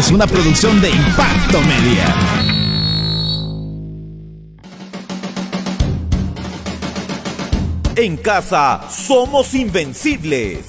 Es una producción de Impacto Media. En casa somos invencibles.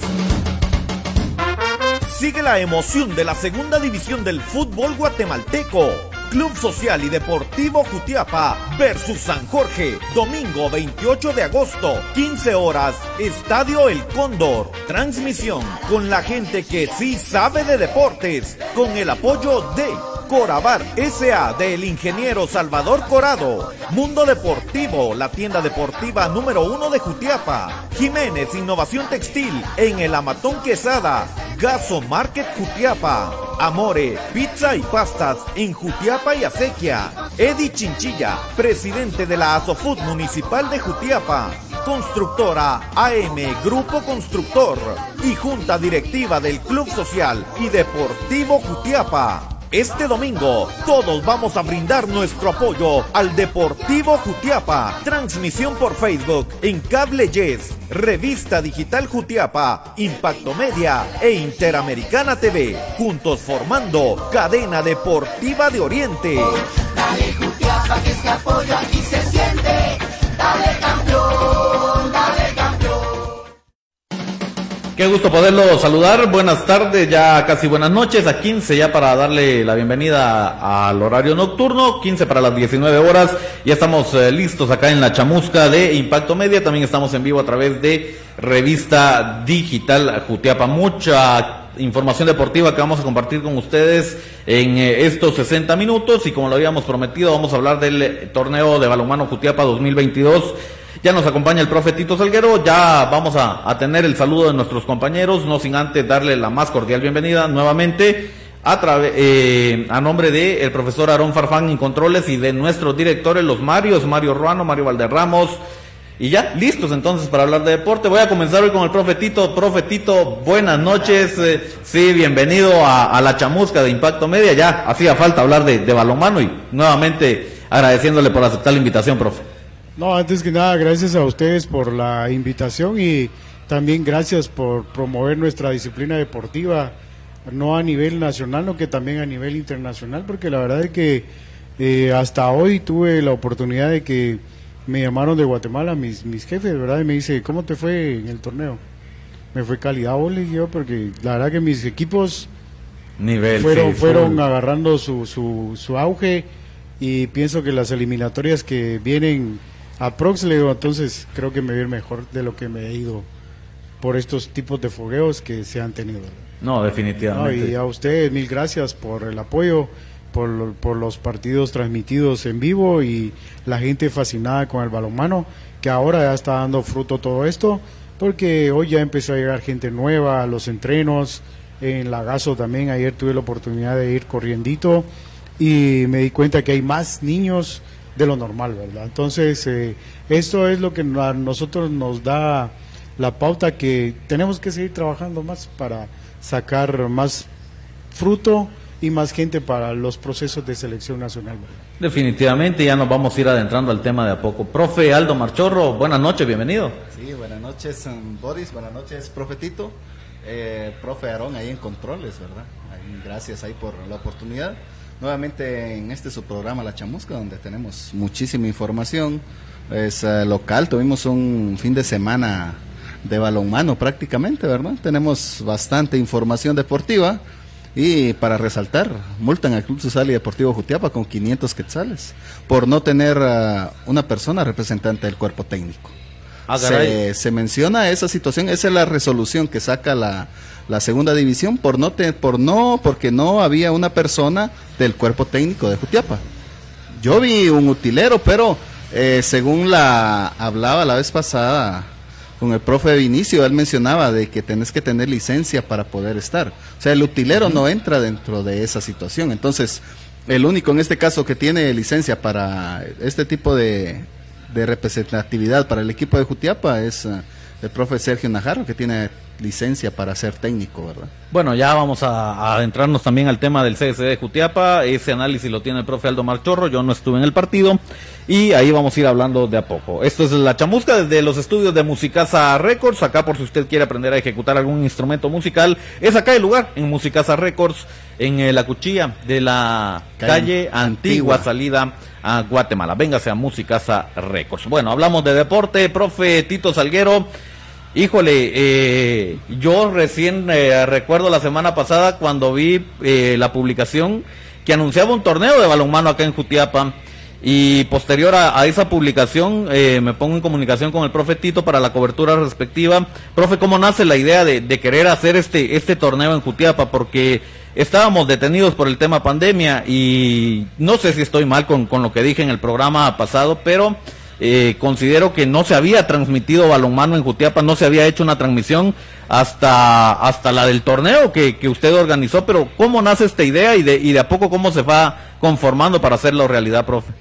Sigue la emoción de la segunda división del fútbol guatemalteco. Club Social y Deportivo Jutiapa versus San Jorge, domingo 28 de agosto, 15 horas, Estadio El Cóndor. Transmisión con la gente que sí sabe de deportes, con el apoyo de Corabar SA del ingeniero Salvador Corado. Mundo Deportivo, la tienda deportiva número uno de Jutiapa. Jiménez Innovación Textil en el Amatón Quesada. Gaso Market Jutiapa. Amore, pizza y pastas en Jutiapa y Acequia. Eddie Chinchilla, presidente de la Asofood Municipal de Jutiapa. Constructora AM Grupo Constructor y Junta Directiva del Club Social y Deportivo Jutiapa. Este domingo todos vamos a brindar nuestro apoyo al Deportivo Jutiapa. Transmisión por Facebook en Cable Yes, Revista Digital Jutiapa, Impacto Media e Interamericana TV. Juntos formando Cadena Deportiva de Oriente. Dale Jutiapa que este apoyo aquí Qué gusto poderlo saludar. Buenas tardes, ya casi buenas noches. A 15 ya para darle la bienvenida al horario nocturno. 15 para las 19 horas. Ya estamos eh, listos acá en la chamusca de Impacto Media. También estamos en vivo a través de Revista Digital Jutiapa. Mucha información deportiva que vamos a compartir con ustedes en eh, estos 60 minutos. Y como lo habíamos prometido, vamos a hablar del torneo de balonmano Jutiapa 2022. Ya nos acompaña el profe Tito Salguero, ya vamos a, tener el saludo de nuestros compañeros, no sin antes darle la más cordial bienvenida nuevamente a, eh, nombre del el profesor Aarón Farfán en controles y de nuestros directores, los Marios, Mario Ruano, Mario Valderramos, y ya, listos entonces para hablar de deporte. Voy a comenzar hoy con el profe Tito. Profe Tito, buenas noches. Eh, sí, bienvenido a, a, la chamusca de Impacto Media. Ya hacía falta hablar de, de balonmano y nuevamente agradeciéndole por aceptar la invitación, profe. No, antes que nada, gracias a ustedes por la invitación y también gracias por promover nuestra disciplina deportiva, no a nivel nacional, no que también a nivel internacional, porque la verdad es que eh, hasta hoy tuve la oportunidad de que me llamaron de Guatemala mis, mis jefes, ¿verdad? Y me dice, ¿cómo te fue en el torneo? Me fue calidad, le yo, porque la verdad que mis equipos Nivel, fueron, fueron agarrando su, su, su auge y pienso que las eliminatorias que vienen a Prox le digo, entonces creo que me va a ir mejor de lo que me he ido por estos tipos de fogueos que se han tenido. No, No, definitivamente. y a ustedes mil gracias por el apoyo, por, por los partidos transmitidos en vivo y la gente fascinada con el balonmano, que ahora ya está dando fruto todo esto, porque hoy ya empezó a llegar gente nueva a los entrenos, en Lagazo también, ayer tuve la oportunidad de ir corriendito y me di cuenta que hay más niños de lo normal, ¿verdad? Entonces, eh, esto es lo que a nosotros nos da la pauta que tenemos que seguir trabajando más para sacar más fruto y más gente para los procesos de selección nacional. ¿verdad? Definitivamente ya nos vamos a ir adentrando al tema de a poco. Profe Aldo Marchorro, buenas noches, bienvenido. Sí, buenas noches, um, Boris, buenas noches, profetito, eh, profe Aarón ahí en controles, ¿verdad? Ahí, gracias ahí por la oportunidad. Nuevamente en este su programa La Chamusca, donde tenemos muchísima información. Es eh, local, tuvimos un fin de semana de balonmano prácticamente, ¿verdad? Tenemos bastante información deportiva. Y para resaltar, multan al Club Social y Deportivo Jutiapa con 500 quetzales por no tener ah, una persona representante del cuerpo técnico. Ah, se, se menciona esa situación, esa es la resolución que saca la, la segunda división por no te- por no porque no había una persona del cuerpo técnico de Jutiapa. Yo vi un utilero, pero eh, según la hablaba la vez pasada con el profe Vinicio, él mencionaba de que tenés que tener licencia para poder estar. O sea, el utilero no entra dentro de esa situación. Entonces, el único en este caso que tiene licencia para este tipo de, de representatividad para el equipo de Jutiapa es eh, el profe Sergio Najarro, que tiene licencia para ser técnico, ¿verdad? Bueno, ya vamos a, a adentrarnos también al tema del CSD de Jutiapa. Ese análisis lo tiene el profe Aldo Marchorro. Yo no estuve en el partido. Y ahí vamos a ir hablando de a poco. Esto es La Chamusca desde los estudios de Musicasa Records. Acá por si usted quiere aprender a ejecutar algún instrumento musical. Es acá el lugar, en Musicasa Records. en eh, la cuchilla de la Calle calle, Antigua, Antigua. salida a Guatemala. Véngase a Musicasa Records. Bueno, hablamos de deporte, profe Tito Salguero. Híjole, eh, yo recién eh, recuerdo la semana pasada cuando vi eh, la publicación que anunciaba un torneo de balonmano acá en Jutiapa. Y posterior a, esa publicación eh, me pongo en comunicación con el profe Tito para la cobertura respectiva. Profe, ¿cómo nace la idea de, de querer hacer este, este torneo en Jutiapa? Porque estábamos detenidos por el tema pandemia y no sé si estoy mal con, con lo que dije en el programa pasado, pero eh, considero que no se había transmitido balonmano en Jutiapa, no se había hecho una transmisión hasta, hasta la del torneo que, que usted organizó, pero ¿cómo nace esta idea y de, y de a poco cómo se va conformando para hacerlo realidad, profe?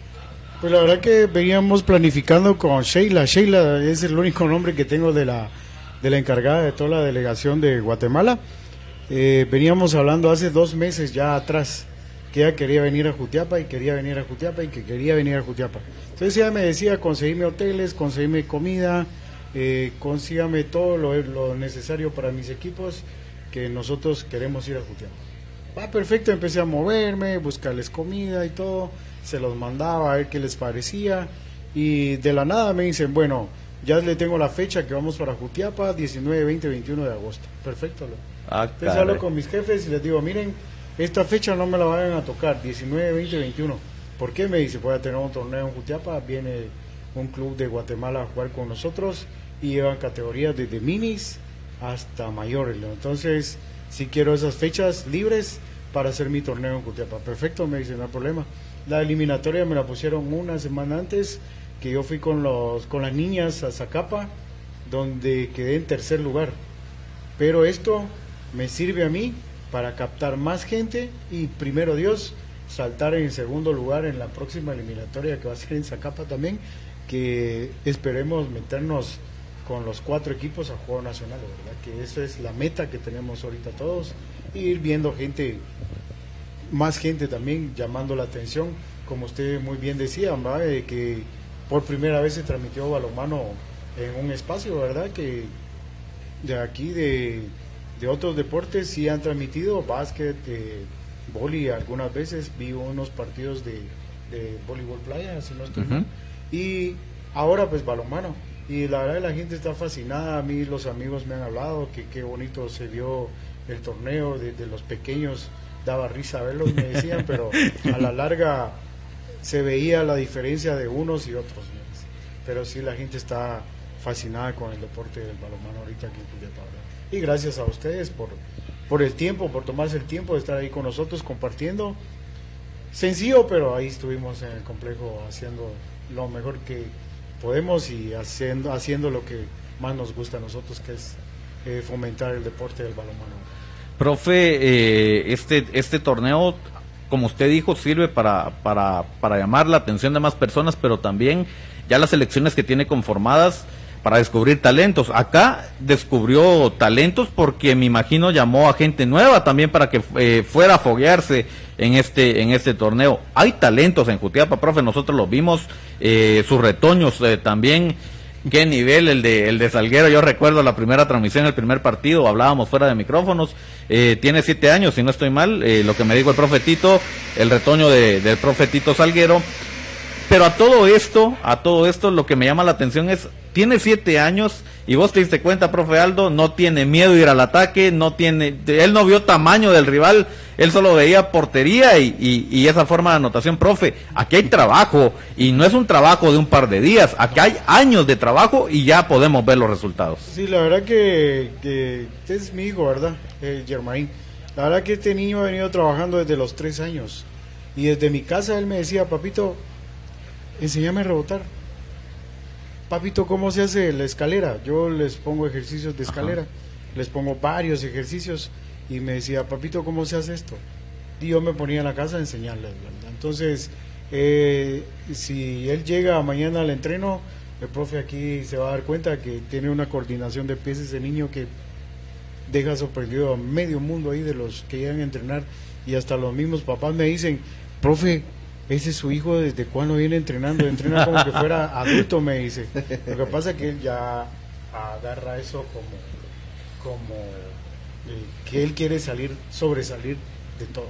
Pues la verdad que veníamos planificando con Sheila. Sheila es el único nombre que tengo de la, de la encargada de toda la delegación de Guatemala. Eh, veníamos hablando hace dos meses ya atrás que ella quería venir a Jutiapa y quería venir a Jutiapa y que quería venir a Jutiapa. Entonces ella me decía, conseguime hoteles, conseguime comida, eh, consígame todo lo, lo necesario para mis equipos que nosotros queremos ir a Jutiapa. Va perfecto, empecé a moverme, buscarles comida y todo, se los mandaba a ver qué les parecía y de la nada me dicen, bueno, ya le tengo la fecha que vamos para Jutiapa, 19, 20, 21 de agosto. Perfecto. Ah, Entonces hablo con mis jefes y les digo, miren, esta fecha no me la vayan a tocar, 19, 20, 21. ¿Por qué? Me dice, voy a tener un torneo en Jutiapa, viene un club de Guatemala a jugar con nosotros y llevan categorías desde minis hasta mayores. ¿no? Entonces, si quiero esas fechas libres para hacer mi torneo en Jutiapa. Perfecto, me dice, no hay problema. La eliminatoria me la pusieron una semana antes, que yo fui con, los, con las niñas a Zacapa, donde quedé en tercer lugar. Pero esto me sirve a mí para captar más gente y primero Dios saltar en segundo lugar en la próxima eliminatoria que va a ser en Zacapa también, que esperemos meternos con los cuatro equipos a juego nacional, ¿verdad? Que esa es la meta que tenemos ahorita todos, ir viendo gente, más gente también llamando la atención, como usted muy bien decía, ¿verdad? De que por primera vez se transmitió balonmano en un espacio, ¿verdad? Que de aquí de, de otros deportes sí han transmitido básquet, eh, boli algunas veces, vi unos partidos de, de voleibol playa, si no estoy mal. Ujú. y ahora pues balonmano. Y la verdad la gente está fascinada, a mí los amigos me han hablado que qué bonito se vio el torneo, desde los pequeños daba risa verlos, me decían, pero a la larga se veía la diferencia de unos y otros. ¿no? Pero sí la gente está fascinada con el deporte del balonmano ahorita aquí en ¿verdad? Y gracias a ustedes por, por el tiempo, por tomarse el tiempo de estar ahí con nosotros compartiendo. Sencillo, pero ahí estuvimos en el complejo haciendo lo mejor que podemos y haciendo, haciendo lo que más nos gusta a nosotros, que es eh, fomentar el deporte del balonmano. Profe, eh, este, este torneo, como usted dijo, sirve para, para, para llamar la atención de más personas, pero también ya las elecciones que tiene conformadas para descubrir talentos. Acá descubrió talentos porque me imagino llamó a gente nueva también para que eh, fuera a foguearse en este, en este torneo. Hay talentos en Jutiapa, profe, nosotros los vimos, eh, sus retoños eh, también. Qué nivel el de, el de Salguero. Yo recuerdo la primera transmisión, el primer partido, hablábamos fuera de micrófonos. Eh, tiene siete años, si no estoy mal, eh, lo que me dijo el profetito, el retoño de, del profetito Salguero. Pero a todo esto, a todo esto, lo que me llama la atención es, tiene siete años y vos te diste cuenta, profe Aldo, no tiene miedo ir al ataque, no tiene, él no vio tamaño del rival, él solo veía portería y, y- esa forma de anotación, profe, aquí hay trabajo y no es un trabajo de un par de días, aquí hay años de trabajo y ya podemos ver los resultados. Sí, la verdad que, este es mi hijo, ¿verdad? Eh. La verdad que este niño ha venido trabajando desde los tres años. Y desde mi casa él me decía, papito, enséñame a rebotar. Papito, ¿cómo se hace la escalera? Yo les pongo ejercicios de escalera. Les pongo varios ejercicios. Y me decía, papito, ¿cómo se hace esto? Y yo me ponía en la casa a enseñarles. Entonces, eh, si él llega mañana al entreno, el profe aquí se va a dar cuenta que tiene una coordinación de pies ese niño que deja sorprendido a medio mundo ahí de los que llegan a entrenar y hasta los mismos papás me dicen, profe, ese es su hijo desde cuándo viene entrenando, entrena como que fuera adulto, me dice. Lo que pasa es que él ya agarra eso como, como eh, que él quiere salir, sobresalir de todo.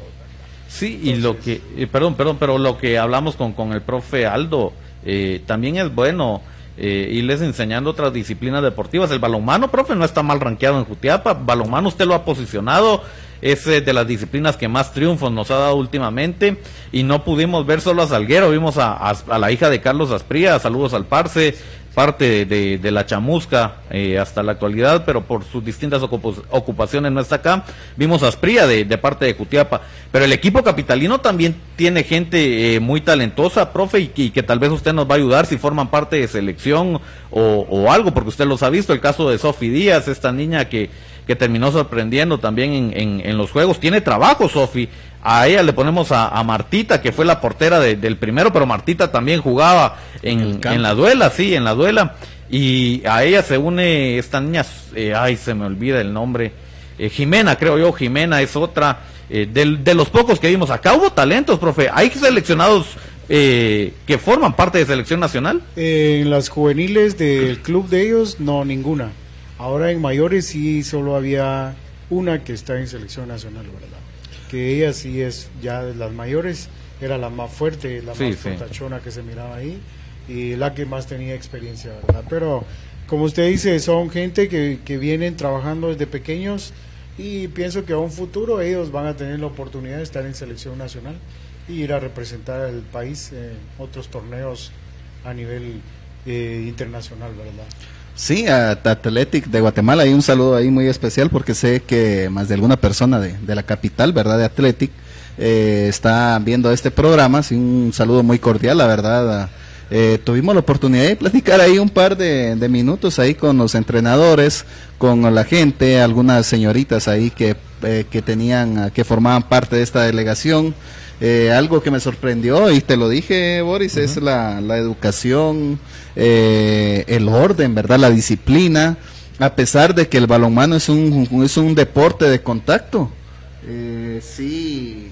Sí, y lo que, eh, perdón, perdón, pero lo que hablamos con, con el profe Aldo, eh, también es bueno eh, irles enseñando otras disciplinas deportivas. El balonmano, profe, no está mal rankeado en Jutiapa. Balonmano usted lo ha posicionado, es eh, de las disciplinas que más triunfos nos ha dado últimamente. Y no pudimos ver solo a Salguero, vimos a, a- la hija de Carlos Aspría, saludos al Parce, parte de, de la chamusca eh, hasta la actualidad, pero por sus distintas ocupaciones no está acá. Vimos a Aspría de, de parte de Jutiapa, pero el equipo capitalino también tiene gente eh, muy talentosa, profe, y, y que tal vez usted nos va a ayudar si forman parte de selección o, o algo, porque usted los ha visto, el caso de Sofi Díaz, esta niña que, que terminó sorprendiendo también en, en- en los juegos. Tiene trabajo, Sofi. A ella le ponemos a, a Martita, que fue la portera de- del primero, pero Martita también jugaba en, en la duela, sí, en la duela. Y a ella se une esta niña, eh, ay, se me olvida el nombre. eh, Jimena, creo yo, Jimena es otra. eh, del- de, los pocos que vimos, acá hubo talentos, profe. Hay seleccionados eh, que forman parte de selección nacional. En las juveniles del club de ellos, no, ninguna. Ahora en mayores sí solo había una que está en selección nacional, ¿verdad? Que ella sí es ya de las mayores, era la más fuerte, la Sí, más sí. fortachona que se miraba ahí y la que más tenía experiencia, ¿verdad? Pero como usted dice, son gente que, que vienen trabajando desde pequeños y pienso que a un futuro ellos van a tener la oportunidad de estar en selección nacional y ir a representar al país en otros torneos a nivel eh, internacional, ¿verdad? Sí, a Athletic de Guatemala hay un saludo ahí muy especial porque sé que más de alguna persona de, de la capital, ¿verdad? De Athletic eh, está viendo este programa. Sí, un saludo muy cordial, la verdad. Eh, tuvimos la oportunidad de platicar ahí un par de, minutos ahí con los entrenadores, con la gente, algunas señoritas ahí que, eh, que tenían, que formaban parte de esta delegación. Eh, algo que me sorprendió y te lo dije, Boris, es la, la educación, eh, el orden, ¿verdad? La disciplina, a pesar de que el balonmano es un, es un deporte de contacto. Eh, sí,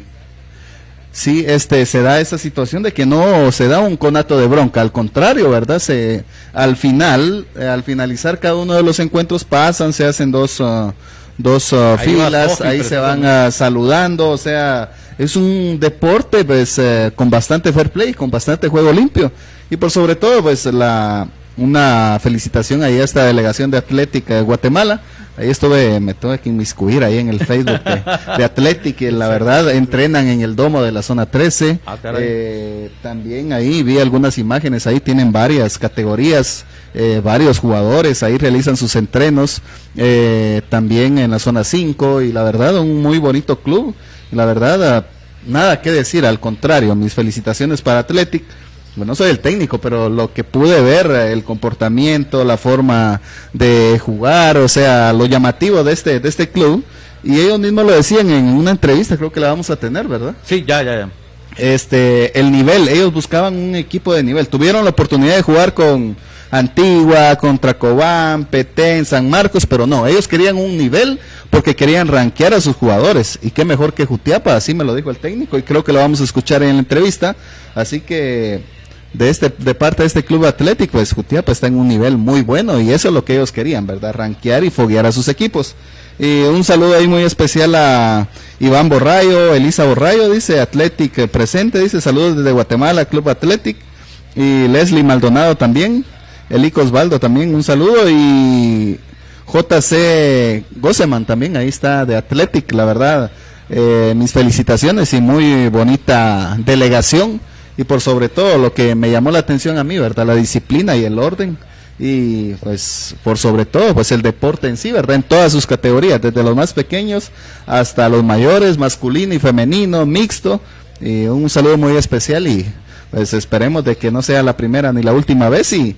sí, este, se da esa situación de que no se da un conato de bronca, al contrario, ¿verdad? Se, al final, eh, al finalizar cada uno de los encuentros pasan, se hacen dos, ah, dos va filas, ahí se van ah, saludando, o sea, es un deporte pues eh, con bastante fair play, con bastante juego limpio y por sobre todo pues la una felicitación ahí a esta delegación de Atlética de Guatemala. Ahí estuve, me tuve que inmiscuir ahí en el Facebook de, de Athletic, y la verdad entrenan en el domo de la zona 13. Ah. Eh, también ahí vi algunas imágenes, ahí tienen varias categorías, eh, varios jugadores, ahí realizan sus entrenos, eh, también en la zona 5 y la verdad un muy bonito club. La verdad, ah, nada que decir, al contrario, mis felicitaciones para Athletic. Bueno, no soy el técnico, pero lo que pude ver, eh, el comportamiento, la forma de jugar, o sea, lo llamativo de este, de este club, y ellos mismos lo decían en una entrevista, creo que la vamos a tener, ¿verdad? Sí, ya, ya, ya. este el nivel, ellos buscaban un equipo de nivel. Tuvieron la oportunidad de jugar con Antigua, contra Cobán, Petén, San Marcos, pero no, ellos querían un nivel porque querían rankear a sus jugadores. Y qué mejor que Jutiapa, así me lo dijo el técnico y creo que lo vamos a escuchar en la entrevista. Así que de este de parte de este club atlético, pues Jutiapa está en un nivel muy bueno y eso es lo que ellos querían, ¿verdad? Rankear y foguear a sus equipos. Y un saludo ahí muy especial a Iván Borrayo, Elisa Borrayo, dice Athletic eh, presente, dice saludos desde Guatemala, Club Athletic. Y Leslie Maldonado también, Elico Osvaldo también, un saludo. Y JC Goseman también, ahí está de Athletic, la verdad. eh, mis felicitaciones y muy bonita delegación. Y por sobre todo lo que me llamó la atención a mí, ¿verdad? La disciplina y el orden y pues por sobre todo pues el deporte en sí, ¿verdad? En todas sus categorías, desde los más pequeños hasta los mayores, masculino y femenino, mixto. Y un saludo muy especial y pues esperemos de que no sea la primera ni la última vez y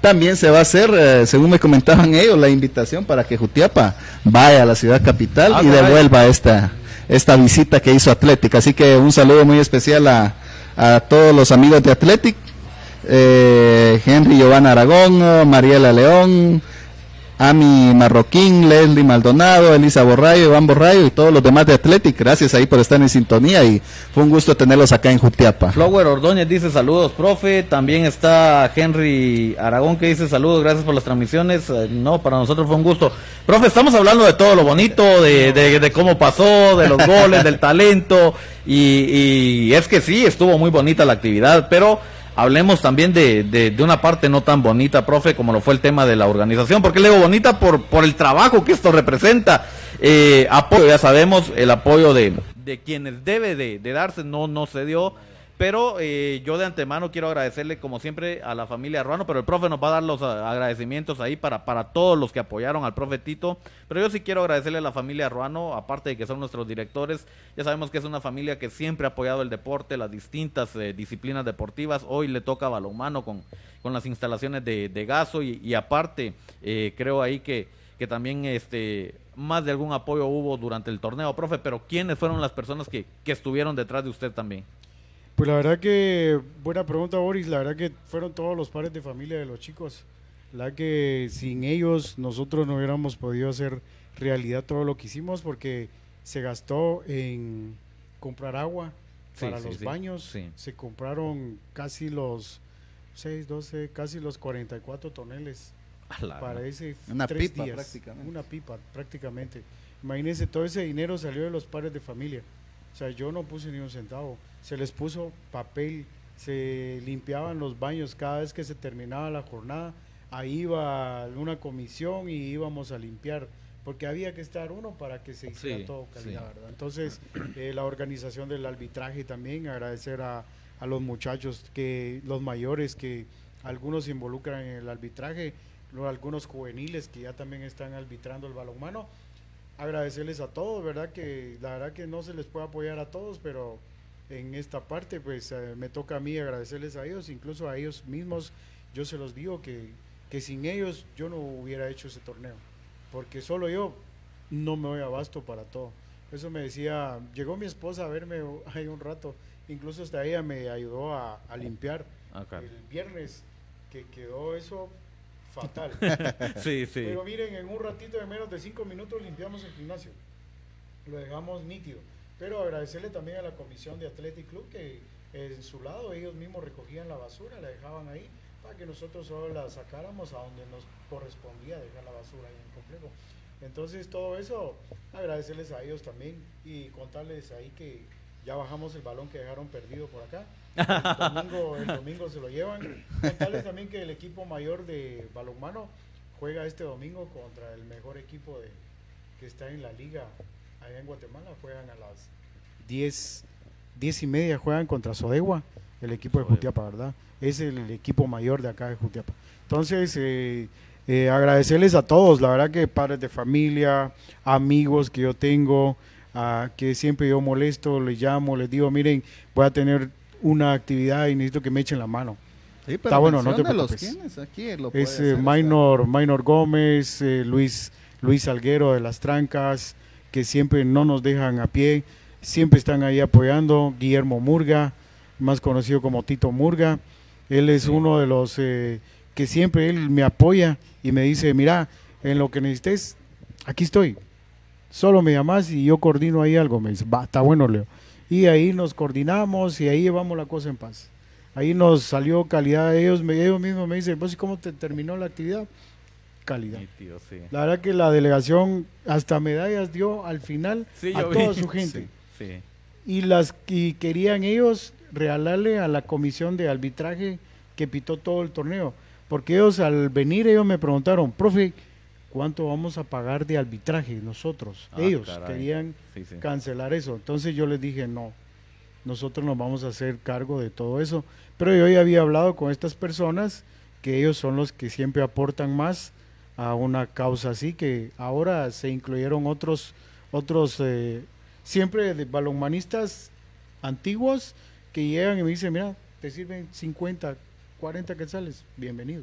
también se va a hacer, eh, según me comentaban ellos, la invitación para que Jutiapa vaya a la ciudad capital Ah, y devuelva esta, esta visita que hizo Atlética. Así que un saludo muy especial a, a todos los amigos de Athletic, eh, Henry Giovanna Aragón, Mariela León, Ami Marroquín, Leslie Maldonado, Elisa Borrayo, Iván Borrayo y todos los demás de Athletic. Gracias ahí por estar en sintonía y fue un gusto tenerlos acá en Jutiapa. Flower Ordóñez dice saludos, profe. También está Henry Aragón que dice saludos, gracias por las transmisiones. Eh, no, para nosotros fue un gusto. Profe, estamos hablando de todo lo bonito, de, de- de cómo pasó, de los goles, del talento. Y, y es que sí, estuvo muy bonita la actividad, pero hablemos también de, de, una parte no tan bonita, profe, como lo fue el tema de la organización. porque le digo bonita? Por, por el trabajo que esto representa. Eh, apoyo, ya sabemos, el apoyo de, de quienes debe de, de darse no, no se dio. Pero eh, yo de antemano quiero agradecerle, como siempre, a la familia Ruano, pero el profe nos va a dar los ah, agradecimientos ahí para, para todos los que apoyaron al profe Tito. Pero yo sí quiero agradecerle a la familia Ruano, aparte de que son nuestros directores. Ya sabemos que es una familia que siempre ha apoyado el deporte, las distintas eh, disciplinas deportivas. Hoy le toca balonmano con, con las instalaciones de, de gaso y, aparte, eh, creo ahí que, que también este más de algún apoyo hubo durante el torneo, profe. Pero ¿quiénes fueron las personas que, que estuvieron detrás de usted también? Pues la verdad que, buena pregunta Boris, la verdad que fueron todos los padres de familia de los chicos. La que sin ellos nosotros no hubiéramos podido hacer realidad todo lo que hicimos porque se gastó en comprar agua Sí, para sí, los sí, baños, sí. se compraron casi los 6, 12, casi los 44 toneles para ese Una tres pipa días. prácticamente. Una pipa prácticamente. Imagínense, todo ese dinero salió de los padres de familia. O sea, yo no puse ni un centavo. Se les puso papel, se limpiaban los baños cada vez que se terminaba la jornada. Ahí iba una comisión y íbamos a limpiar. Porque había que estar uno para que se hiciera Sí, todo calidad, sí. ¿verdad? Entonces, eh, la organización del arbitraje también, agradecer a, a los muchachos, que los mayores que algunos se involucran en el arbitraje, algunos juveniles que ya también están arbitrando el balonmano. Agradecerles a todos, ¿verdad? Que la verdad que no se les puede apoyar a todos, pero en esta parte pues eh, me toca a mí agradecerles a ellos, incluso a ellos mismos, yo se los digo que, que sin ellos yo no hubiera hecho ese torneo, porque solo yo no me doy abasto para todo. Eso me decía, llegó mi esposa a verme ahí un rato, incluso hasta ella me ayudó a, a limpiar Ah, claro. el viernes, que quedó eso fatal. Sí, sí. Pero miren, en un ratito de menos de cinco minutos limpiamos el gimnasio. Lo dejamos nítido. Pero agradecerle también a la comisión de Athletic Club que en su lado ellos mismos recogían la basura, la dejaban ahí para que nosotros solo la sacáramos a donde nos correspondía dejar la basura ahí en el complejo. Entonces todo eso, agradecerles a ellos también y contarles ahí que ya bajamos el balón que dejaron perdido por acá. El domingo, el domingo se lo llevan. Contarles también que el equipo mayor de balonmano juega este domingo contra el mejor equipo de, que está en la liga allá en Guatemala. Juegan a las 10, 10 y media, juegan contra Sodegua, el equipo de. Jutiapa, ¿verdad? Es el equipo mayor de acá de Jutiapa. Entonces, eh, eh, agradecerles a todos, la verdad que padres de familia, amigos que yo tengo, ah, que siempre yo molesto, les llamo, les digo, miren, voy a tener una actividad y necesito que me echen la mano. Sí, pero Está bueno, no te preocupes. ¿quiénes? Aquí lo Es eh, hacer, Minor, Minor Gómez, eh, Luis, Luis Salguero de las Trancas, que siempre no nos dejan a pie, siempre están ahí apoyando. Guillermo Murga, más conocido como Tito Murga, él es uno de los eh, que siempre él me apoya y me dice, mira, en lo que necesites, aquí estoy. Solo me llamas y yo coordino ahí algo. Me dice, va, está bueno, Leo. Y ahí nos coordinamos y ahí llevamos la cosa en paz. Ahí nos salió calidad. Ellos, me, ellos mismos me dicen, pues, ¿y cómo te terminó la actividad? Calidad. Sí. La verdad que la delegación hasta medallas dio al final Sí, a toda vi. su gente. Sí. Y las y querían ellos regalarle a la comisión de arbitraje que pitó todo el torneo. Porque ellos al venir, ellos me preguntaron, profe, ¿cuánto vamos a pagar de arbitraje nosotros? Ah, ellos caray. querían Sí, sí. cancelar eso. Entonces yo les dije, no, nosotros nos vamos a hacer cargo de todo eso. Pero yo ya había hablado con estas personas, que ellos son los que siempre aportan más a una causa así, que ahora se incluyeron otros, otros, eh, siempre de balonmanistas antiguos, que llegan y me dicen, mira, te sirven 50, 40 quetzales, bienvenido.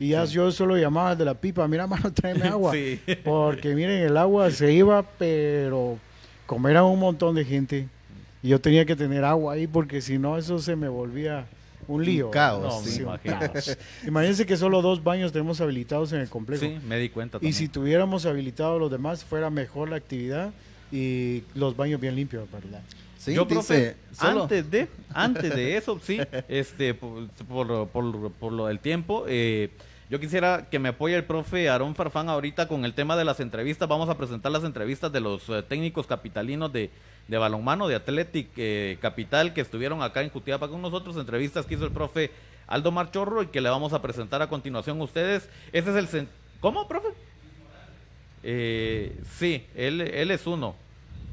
Y ya yo solo llamaba de la pipa, mira, mano, tráeme agua. Sí. Porque miren, el agua se iba, pero como era un montón de gente, y yo tenía que tener agua ahí, porque si no, eso se me volvía un lío. Un caos, No, sí. un caos. Imagínense que solo dos baños tenemos habilitados en el complejo. Sí, me di cuenta y también. si tuviéramos habilitados los demás, fuera mejor la actividad y los baños bien limpios, ¿verdad? Sí, Yo, dice, profe, solo- antes de, antes de eso, sí, este, por, por, por- por lo del tiempo, eh, yo quisiera que me apoye el profe Aarón Farfán ahorita con el tema de las entrevistas. Vamos a presentar las entrevistas de los eh, técnicos capitalinos de, de balonmano, de Athletic eh, Capital, que estuvieron acá en Jutiapa con nosotros. Entrevistas que hizo el profe Aldo Marchorro y que le vamos a presentar a continuación a ustedes. Ese es el... ¿Cómo, profe? Eh, sí, él, él es uno.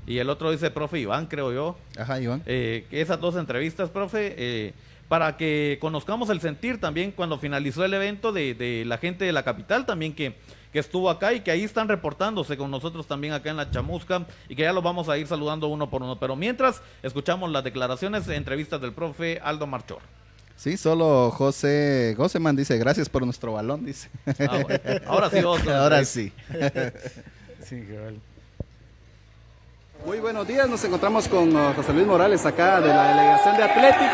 Y el otro dice profe Iván, creo yo. Ajá, Iván. Eh, esas dos entrevistas, profe, eh, para que conozcamos el sentir también cuando finalizó el evento de, de la gente de la capital también que, que estuvo acá y que ahí están reportándose con nosotros también acá en la chamusca y que ya los vamos a ir saludando uno por uno. Pero mientras escuchamos las declaraciones, entrevistas del profe Aldo Marchor. Sí, solo José Goseman dice, gracias por nuestro balón, dice. Ah, bueno. Ahora sí, vos, Ahora sí. Sí, cabal. Muy buenos días, nos encontramos con uh, José Luis Morales acá de la delegación de Athletic,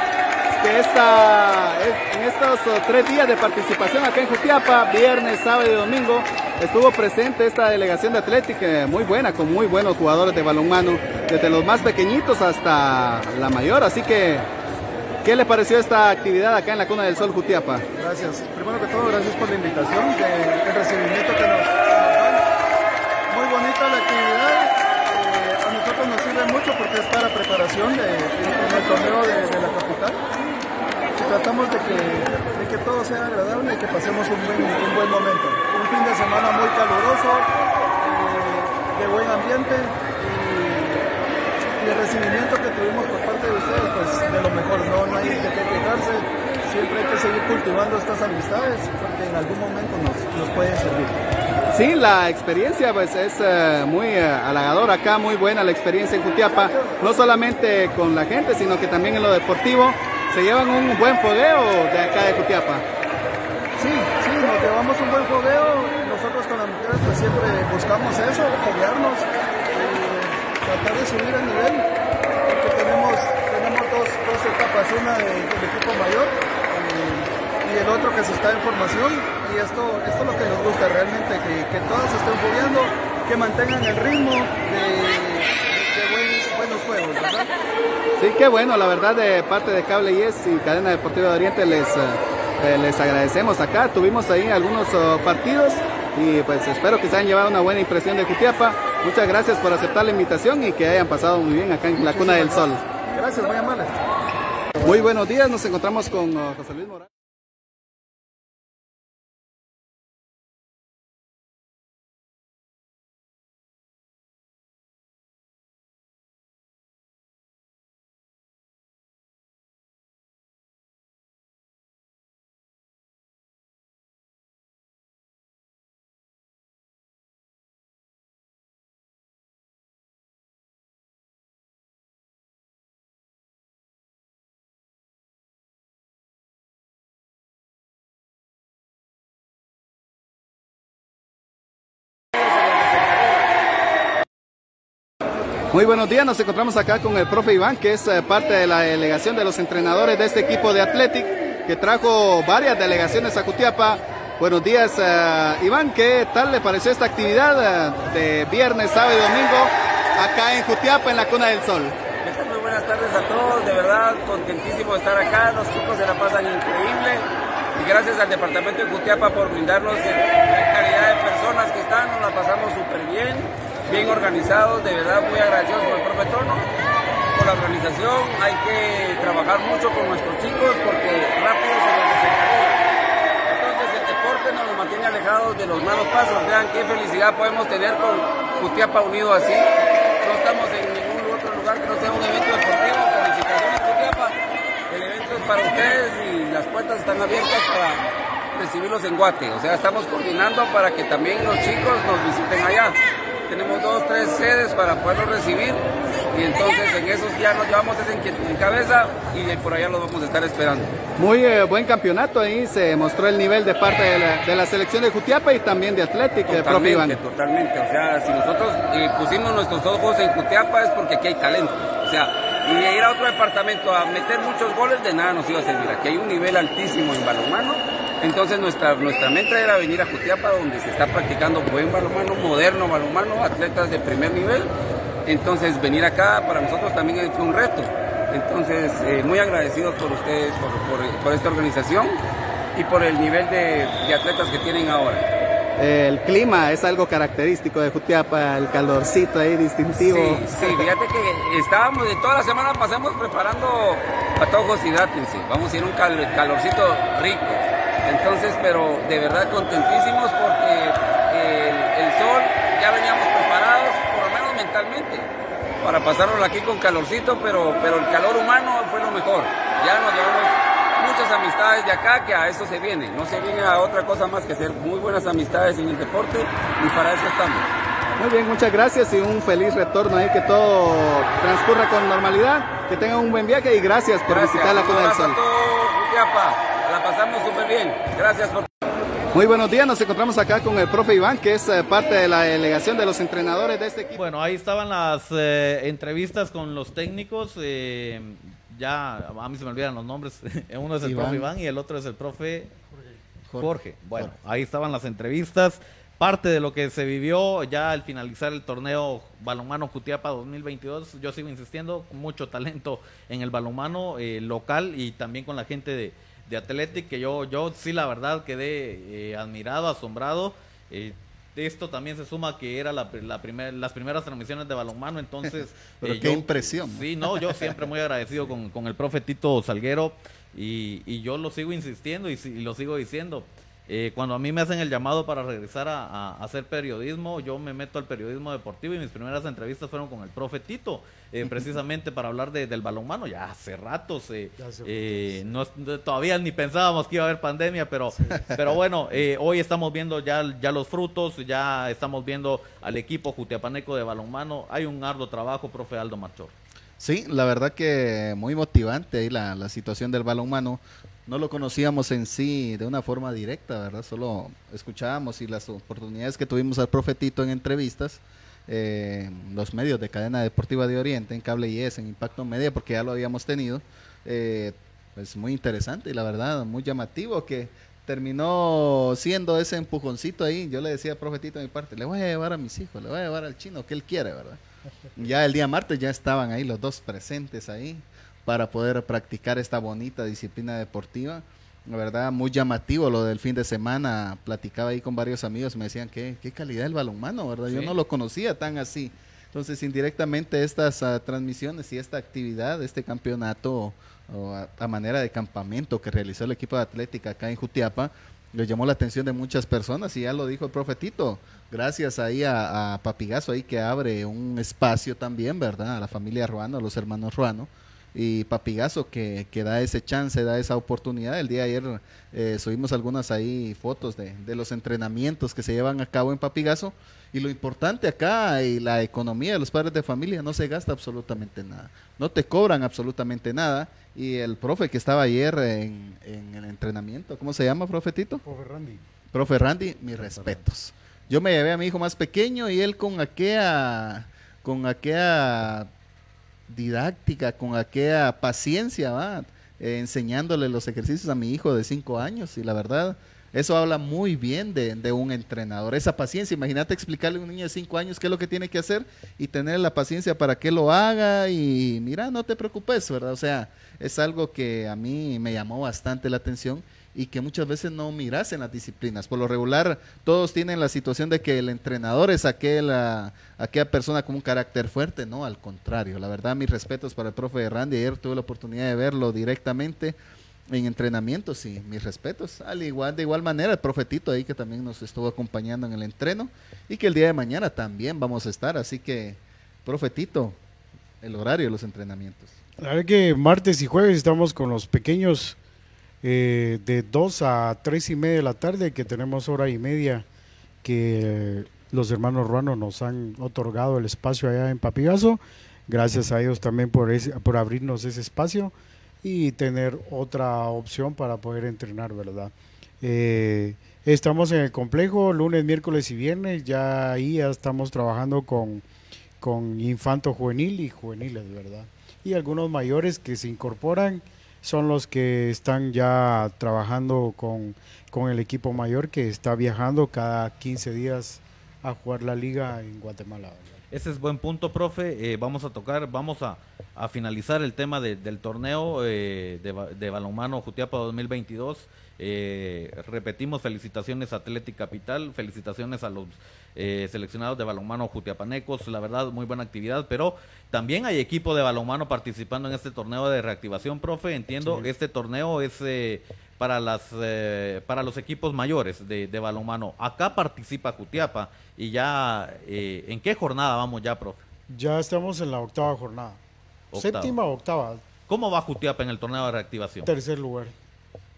que esta, es- en estos uh, tres días de participación acá en Jutiapa, viernes, sábado y domingo, estuvo presente esta delegación de Athletic, eh, muy buena, con muy buenos jugadores de balonmano, desde los más pequeñitos hasta la mayor, así que, ¿qué le pareció esta actividad acá en la Cuna del Sol Jutiapa? Gracias. Primero que todo, gracias por la invitación, el recibimiento que nos, que nos dan. Muy bonita la actividad. eh, a nosotros nos sirve mucho porque de, torneo de, la capital. Tratamos de que, de que todo sea agradable y que pasemos un buen, un buen momento. Un fin de semana muy caluroso, eh, de buen ambiente y, el recibimiento que tuvimos por parte de ustedes, pues de lo mejor, no, no hay de qué quejarse. Siempre hay que seguir cultivando estas amistades porque en algún momento nos, nos pueden servir. Sí, la experiencia pues es eh, muy eh, halagadora acá, muy buena la experiencia en Jutiapa, no solamente con la gente, sino que también en lo deportivo. Se llevan un buen fogueo de acá de Jutiapa. Sí, sí, nos llevamos un buen fogueo. Nosotros con las mujeres pues siempre buscamos eso, foguearnos, eh, tratar de subir el nivel, porque tenemos, tenemos dos, dos etapas, una de- del equipo mayor y el otro que se está en formación. Y esto, esto es lo que nos gusta realmente, que, que todas se estén fogueando, que mantengan el ritmo de, de buen- buenos juegos, ¿verdad? Sí, qué bueno, la verdad de parte de Cable Yes y Cadena Deportiva de Oriente les, eh, les agradecemos acá. Tuvimos ahí algunos oh, partidos y pues espero que se hayan llevado una buena impresión de Jutiapa. Muchas gracias por aceptar la invitación y que hayan pasado muy bien acá en la Cuna del Sol. Gracias, muy amable. Muy buenos días, nos encontramos con oh, José Luis Morales. Muy buenos días, nos encontramos acá con el profe Iván, que es eh, parte de la delegación de los entrenadores de este equipo de Athletic, que trajo varias delegaciones a Jutiapa. Buenos días, eh, Iván, ¿qué tal le pareció esta actividad eh, de viernes, sábado y domingo acá en Jutiapa, en la Cuna del Sol? Muy buenas tardes a todos, de verdad contentísimo de estar acá, los chicos se la pasan increíble y gracias al departamento de Jutiapa por brindarnos la calidad de personas que están, nos la pasamos súper bien, bien organizados, de verdad muy agradecidos con el profe Tono, por la organización, hay que trabajar mucho con nuestros chicos porque rápido se nos. Entonces el deporte nos mantiene alejados de los malos pasos. Vean qué felicidad podemos tener con Jutiapa unido así. No estamos en ningún otro lugar que no sea un evento deportivo. Felicitaciones Jutiapa. El evento es para ustedes y las puertas están abiertas para recibirlos en Guate. O sea, estamos coordinando para que también los chicos nos visiten allá. Tenemos dos, tres sedes para poderlos recibir y entonces en esos ya nos llevamos esa inquietud en cabeza y por allá los vamos a estar esperando. Muy eh, buen campeonato ahí, se mostró el nivel de parte de la, de la selección de Jutiapa y también de Athletic, eh, profe Iván. Totalmente, totalmente. O sea, si nosotros eh, pusimos nuestros ojos en Jutiapa es porque aquí hay talento. O sea, y de ir a otro departamento a meter muchos goles, de nada nos iba a servir. Aquí hay un nivel altísimo en balonmano, entonces nuestra, nuestra meta era venir a Jutiapa donde se está practicando buen balonmano, moderno balonmano, atletas de primer nivel, entonces venir acá para nosotros también fue un reto. Entonces, eh, muy agradecidos por ustedes, por, por- por esta organización y por el nivel de, de atletas que tienen ahora. El clima es algo característico de Jutiapa, el calorcito ahí distintivo. Sí, sí, fíjate que estábamos, de toda la semana pasamos preparando patojos y dátense. Vamos a ir a un cal- calorcito rico. Entonces, pero de verdad contentísimos porque el, el sol ya veníamos preparados, por lo menos mentalmente, para pasarlo aquí con calorcito, pero, pero el calor humano fue lo mejor. Ya nos llevamos muchas amistades de acá que a eso se viene. No se viene a otra cosa más que hacer muy buenas amistades en el deporte y para eso estamos. Muy bien, muchas gracias y un feliz retorno ahí, que todo transcurra con normalidad, que tengan un buen viaje y gracias por Gracias. visitar la Cuna del Sol. a. La pasamos súper bien. Gracias por Muy buenos días, nos encontramos acá con el profe Iván, que es eh, parte de la delegación de los entrenadores de este equipo. Bueno, ahí estaban las eh, entrevistas con los técnicos. eh, ya a mí se me olvidan los nombres. Uno es el Iván. profe Iván y el otro es el profe Jorge. Bueno, ahí estaban las entrevistas. Parte de lo que se vivió ya al finalizar el torneo Balonmano Jutiapa 2022. Yo sigo insistiendo, mucho talento en el balonmano eh, local y también con la gente de, de Athletic, que yo, yo sí la verdad quedé eh, admirado, asombrado. Eh, esto también se suma que era la, la primer- las primeras transmisiones de balonmano, entonces... Pero eh, qué yo- impresión. Sí, no, yo siempre muy agradecido con, con el profe Tito Salguero y, y yo lo sigo insistiendo y, si- y lo sigo diciendo. Eh, cuando a mí me hacen el llamado para regresar a, hacer periodismo, yo me meto al periodismo deportivo y mis primeras entrevistas fueron con el profe Tito, eh, precisamente para hablar de- del balonmano, ya hace ratos. eh, Ya hace eh, no, todavía ni pensábamos que iba a haber pandemia, pero, pero bueno, eh, hoy estamos viendo ya, ya los frutos, ya estamos viendo al equipo jutiapaneco de balonmano. Hay un arduo trabajo, profe Aldo Marchor. Sí, la verdad que muy motivante ahí la, la situación del balonmano. No lo conocíamos en sí de una forma directa, ¿verdad? Solo escuchábamos y las oportunidades que tuvimos al profetito en entrevistas, eh, los medios de cadena deportiva de Oriente, en Cable IS, en Impacto Media, porque ya lo habíamos tenido. eh, pues muy interesante y la verdad muy llamativo que terminó siendo ese empujoncito ahí. Yo le decía al profetito de mi parte, le voy a llevar a mis hijos, le voy a llevar al chino que él quiere, ¿verdad? Ya el día martes ya estaban ahí los dos presentes ahí para poder practicar esta bonita disciplina deportiva. La verdad, muy llamativo lo del fin de semana. Platicaba ahí con varios amigos, me decían que qué calidad el balonmano, ¿verdad? Yo no lo conocía tan así. Entonces, indirectamente estas ah, transmisiones y esta actividad, este campeonato o a, a manera de campamento que realizó el equipo de Atlética acá en Jutiapa, le llamó la atención de muchas personas y ya lo dijo el profetito. Gracias ahí a, a Papigazo ahí que abre un espacio también, ¿verdad? A la familia Ruano, a los hermanos Ruano. Y Papigazo que, que da ese chance, da esa oportunidad. El día de ayer eh, subimos algunas ahí fotos de, de los entrenamientos que se llevan a cabo en Papigazo. Y lo importante acá y la economía de los padres de familia no se gasta absolutamente nada. No te cobran absolutamente nada. Y el profe que estaba ayer en, en el entrenamiento, ¿cómo se llama, profetito? Profe Randy. Profe Randy, mis respetos. Yo me llevé a mi hijo más pequeño y él con aquella, con aquella didáctica, con aquella paciencia, ¿va? Eh, enseñándole los ejercicios a mi hijo de cinco años. Y la verdad, eso habla muy bien de, de un entrenador. Esa paciencia, imagínate explicarle a un niño de cinco años qué es lo que tiene que hacer y tener la paciencia para que lo haga y mira, no te preocupes, ¿verdad? O sea, es algo que a mí me llamó bastante la atención y que muchas veces no miras en las disciplinas. Por lo regular, todos tienen la situación de que el entrenador es aquella, aquella persona con un carácter fuerte. No, al contrario. La verdad, mis respetos para el profe Randy. Ayer tuve la oportunidad de verlo directamente en entrenamientos y mis respetos. Al igual, de igual manera, el profetito ahí que también nos estuvo acompañando en el entreno y que el día de mañana también vamos a estar. Así que, profetito, el horario de los entrenamientos. La verdad que martes y jueves estamos con los pequeños eh, de 2 a 3 y media de la tarde, que tenemos hora y media que los hermanos Ruano nos han otorgado el espacio allá en Papigazo. Gracias a ellos también por, ese- por abrirnos ese espacio y tener otra opción para poder entrenar, ¿verdad? Eh, estamos en el complejo lunes, miércoles y viernes. Ya ahí ya estamos trabajando con, con infanto juvenil y juveniles, ¿verdad? y algunos mayores que se incorporan son los que están ya trabajando con, con el equipo mayor que está viajando cada 15 días a jugar la liga en Guatemala. Ese es buen punto, profe. Eh, vamos a tocar, vamos a, a finalizar el tema de- del torneo eh, de, ba- de balonmano Jutiapa 2022. Eh, repetimos, felicitaciones a Atlético Capital, felicitaciones a los eh, seleccionados de balonmano Jutiapanecos, la verdad, muy buena actividad, pero también hay equipo de balonmano participando en este torneo de reactivación, profe, entiendo, este torneo es eh, para las para los equipos mayores de, de balonmano. Acá participa Jutiapa y ya, eh, ¿en qué jornada vamos ya, profe? Ya estamos en la octava jornada. Octava. Séptima o octava, ¿Cómo va Jutiapa en el torneo de reactivación? tercer lugar.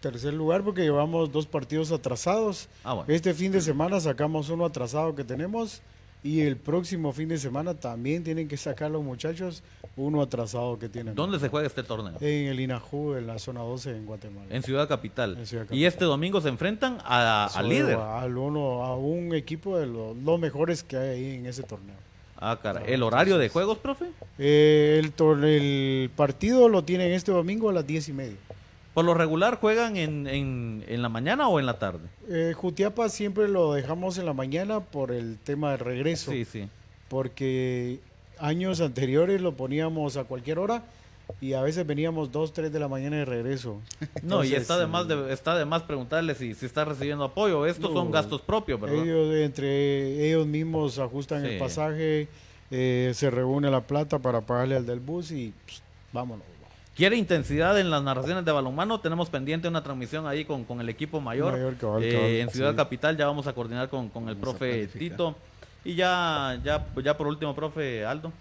Tercer lugar porque llevamos dos partidos atrasados. Ah, bueno. Este fin de semana sacamos uno atrasado que tenemos y el próximo fin de semana también tienen que sacar los muchachos uno atrasado que tienen. ¿Dónde se juega este torneo? En el INAJU, en la zona 12 en Guatemala. En Ciudad Capital. En Ciudad Y este domingo se enfrentan a- al líder. Al uno, a un equipo de los, los mejores que hay ahí en ese torneo. Ah, cara. ¿El horario de juegos, profe? Eh, el, el partido lo tienen este domingo a las 10 y media. Por lo regular juegan en, en, en la mañana o en la tarde. Eh, Jutiapa siempre lo dejamos en la mañana por el tema de regreso. Sí, sí. Porque años anteriores lo poníamos a cualquier hora y a veces veníamos 2, 3 de la mañana de regreso. No, y está de más, de- está de más preguntarle si, si está recibiendo apoyo. Estos son gastos propios, ¿verdad? Ellos, entre ellos mismos ajustan Sí. el pasaje, eh, se reúne la plata para pagarle al del bus y pues, vámonos. ¿Quiere intensidad en las narraciones de balonmano? Tenemos pendiente una transmisión ahí con, con el equipo mayor. Mayor, cabal, Eh, en Ciudad sí. Capital ya vamos a coordinar con, con el profe Tito. Y ya, ya, ya por último, profe Aldo.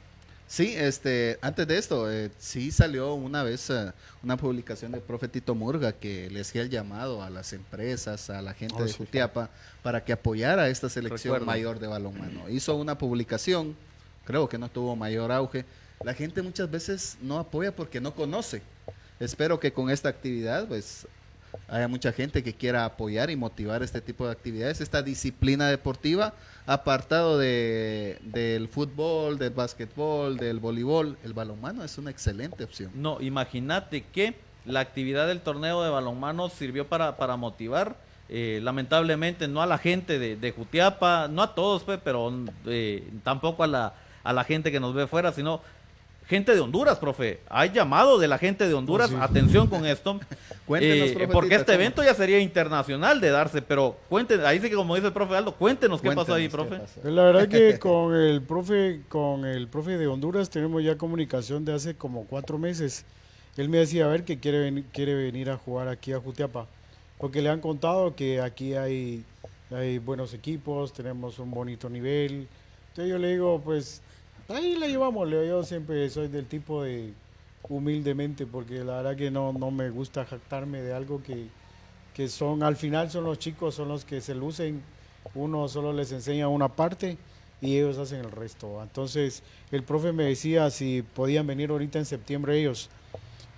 Sí, este, antes de esto, eh, sí salió una vez eh, una publicación del profe Tito Murga que le hacía el llamado a las empresas, a la gente Oh, de sí. Jutiapa, para que apoyara a esta selección Recuerdo. mayor de balonmano. Hizo una publicación, creo que no tuvo mayor auge. La gente muchas veces no apoya porque no conoce. Espero que con esta actividad, pues, haya mucha gente que quiera apoyar y motivar este tipo de actividades, esta disciplina deportiva, apartado de, del fútbol, del básquetbol, del voleibol, el balonmano es una excelente opción. No, imagínate que la actividad del torneo de balonmano sirvió para, para motivar, eh, lamentablemente no a la gente de, de Jutiapa, no a todos, pero eh, tampoco a la, a la gente que nos ve fuera, sino gente de Honduras, profe. Hay llamado de la gente de Honduras, Oh, sí. atención con esto, Cuéntenos, eh, profe porque Tita, este ¿cómo? evento ya sería internacional de darse, pero cuéntenos, ahí sí que como dice el profe Aldo, cuéntenos qué pasó ahí, Cuéntenos profe. pasó. Pues La verdad que con el profe, con el profe de Honduras tenemos ya comunicación de hace como cuatro meses. Él me decía a ver que quiere venir, quiere venir a jugar aquí a Jutiapa, porque le han contado que aquí hay, hay buenos equipos, tenemos un bonito nivel. Entonces yo le digo, pues ahí la llevamos. Le digo, Yo siempre soy del tipo de humildemente, porque la verdad que no, no me gusta jactarme de algo que, que son, al final son los chicos, son los que se lucen, uno solo les enseña una parte y ellos hacen el resto. Entonces el profe me decía si podían venir ahorita en septiembre ellos,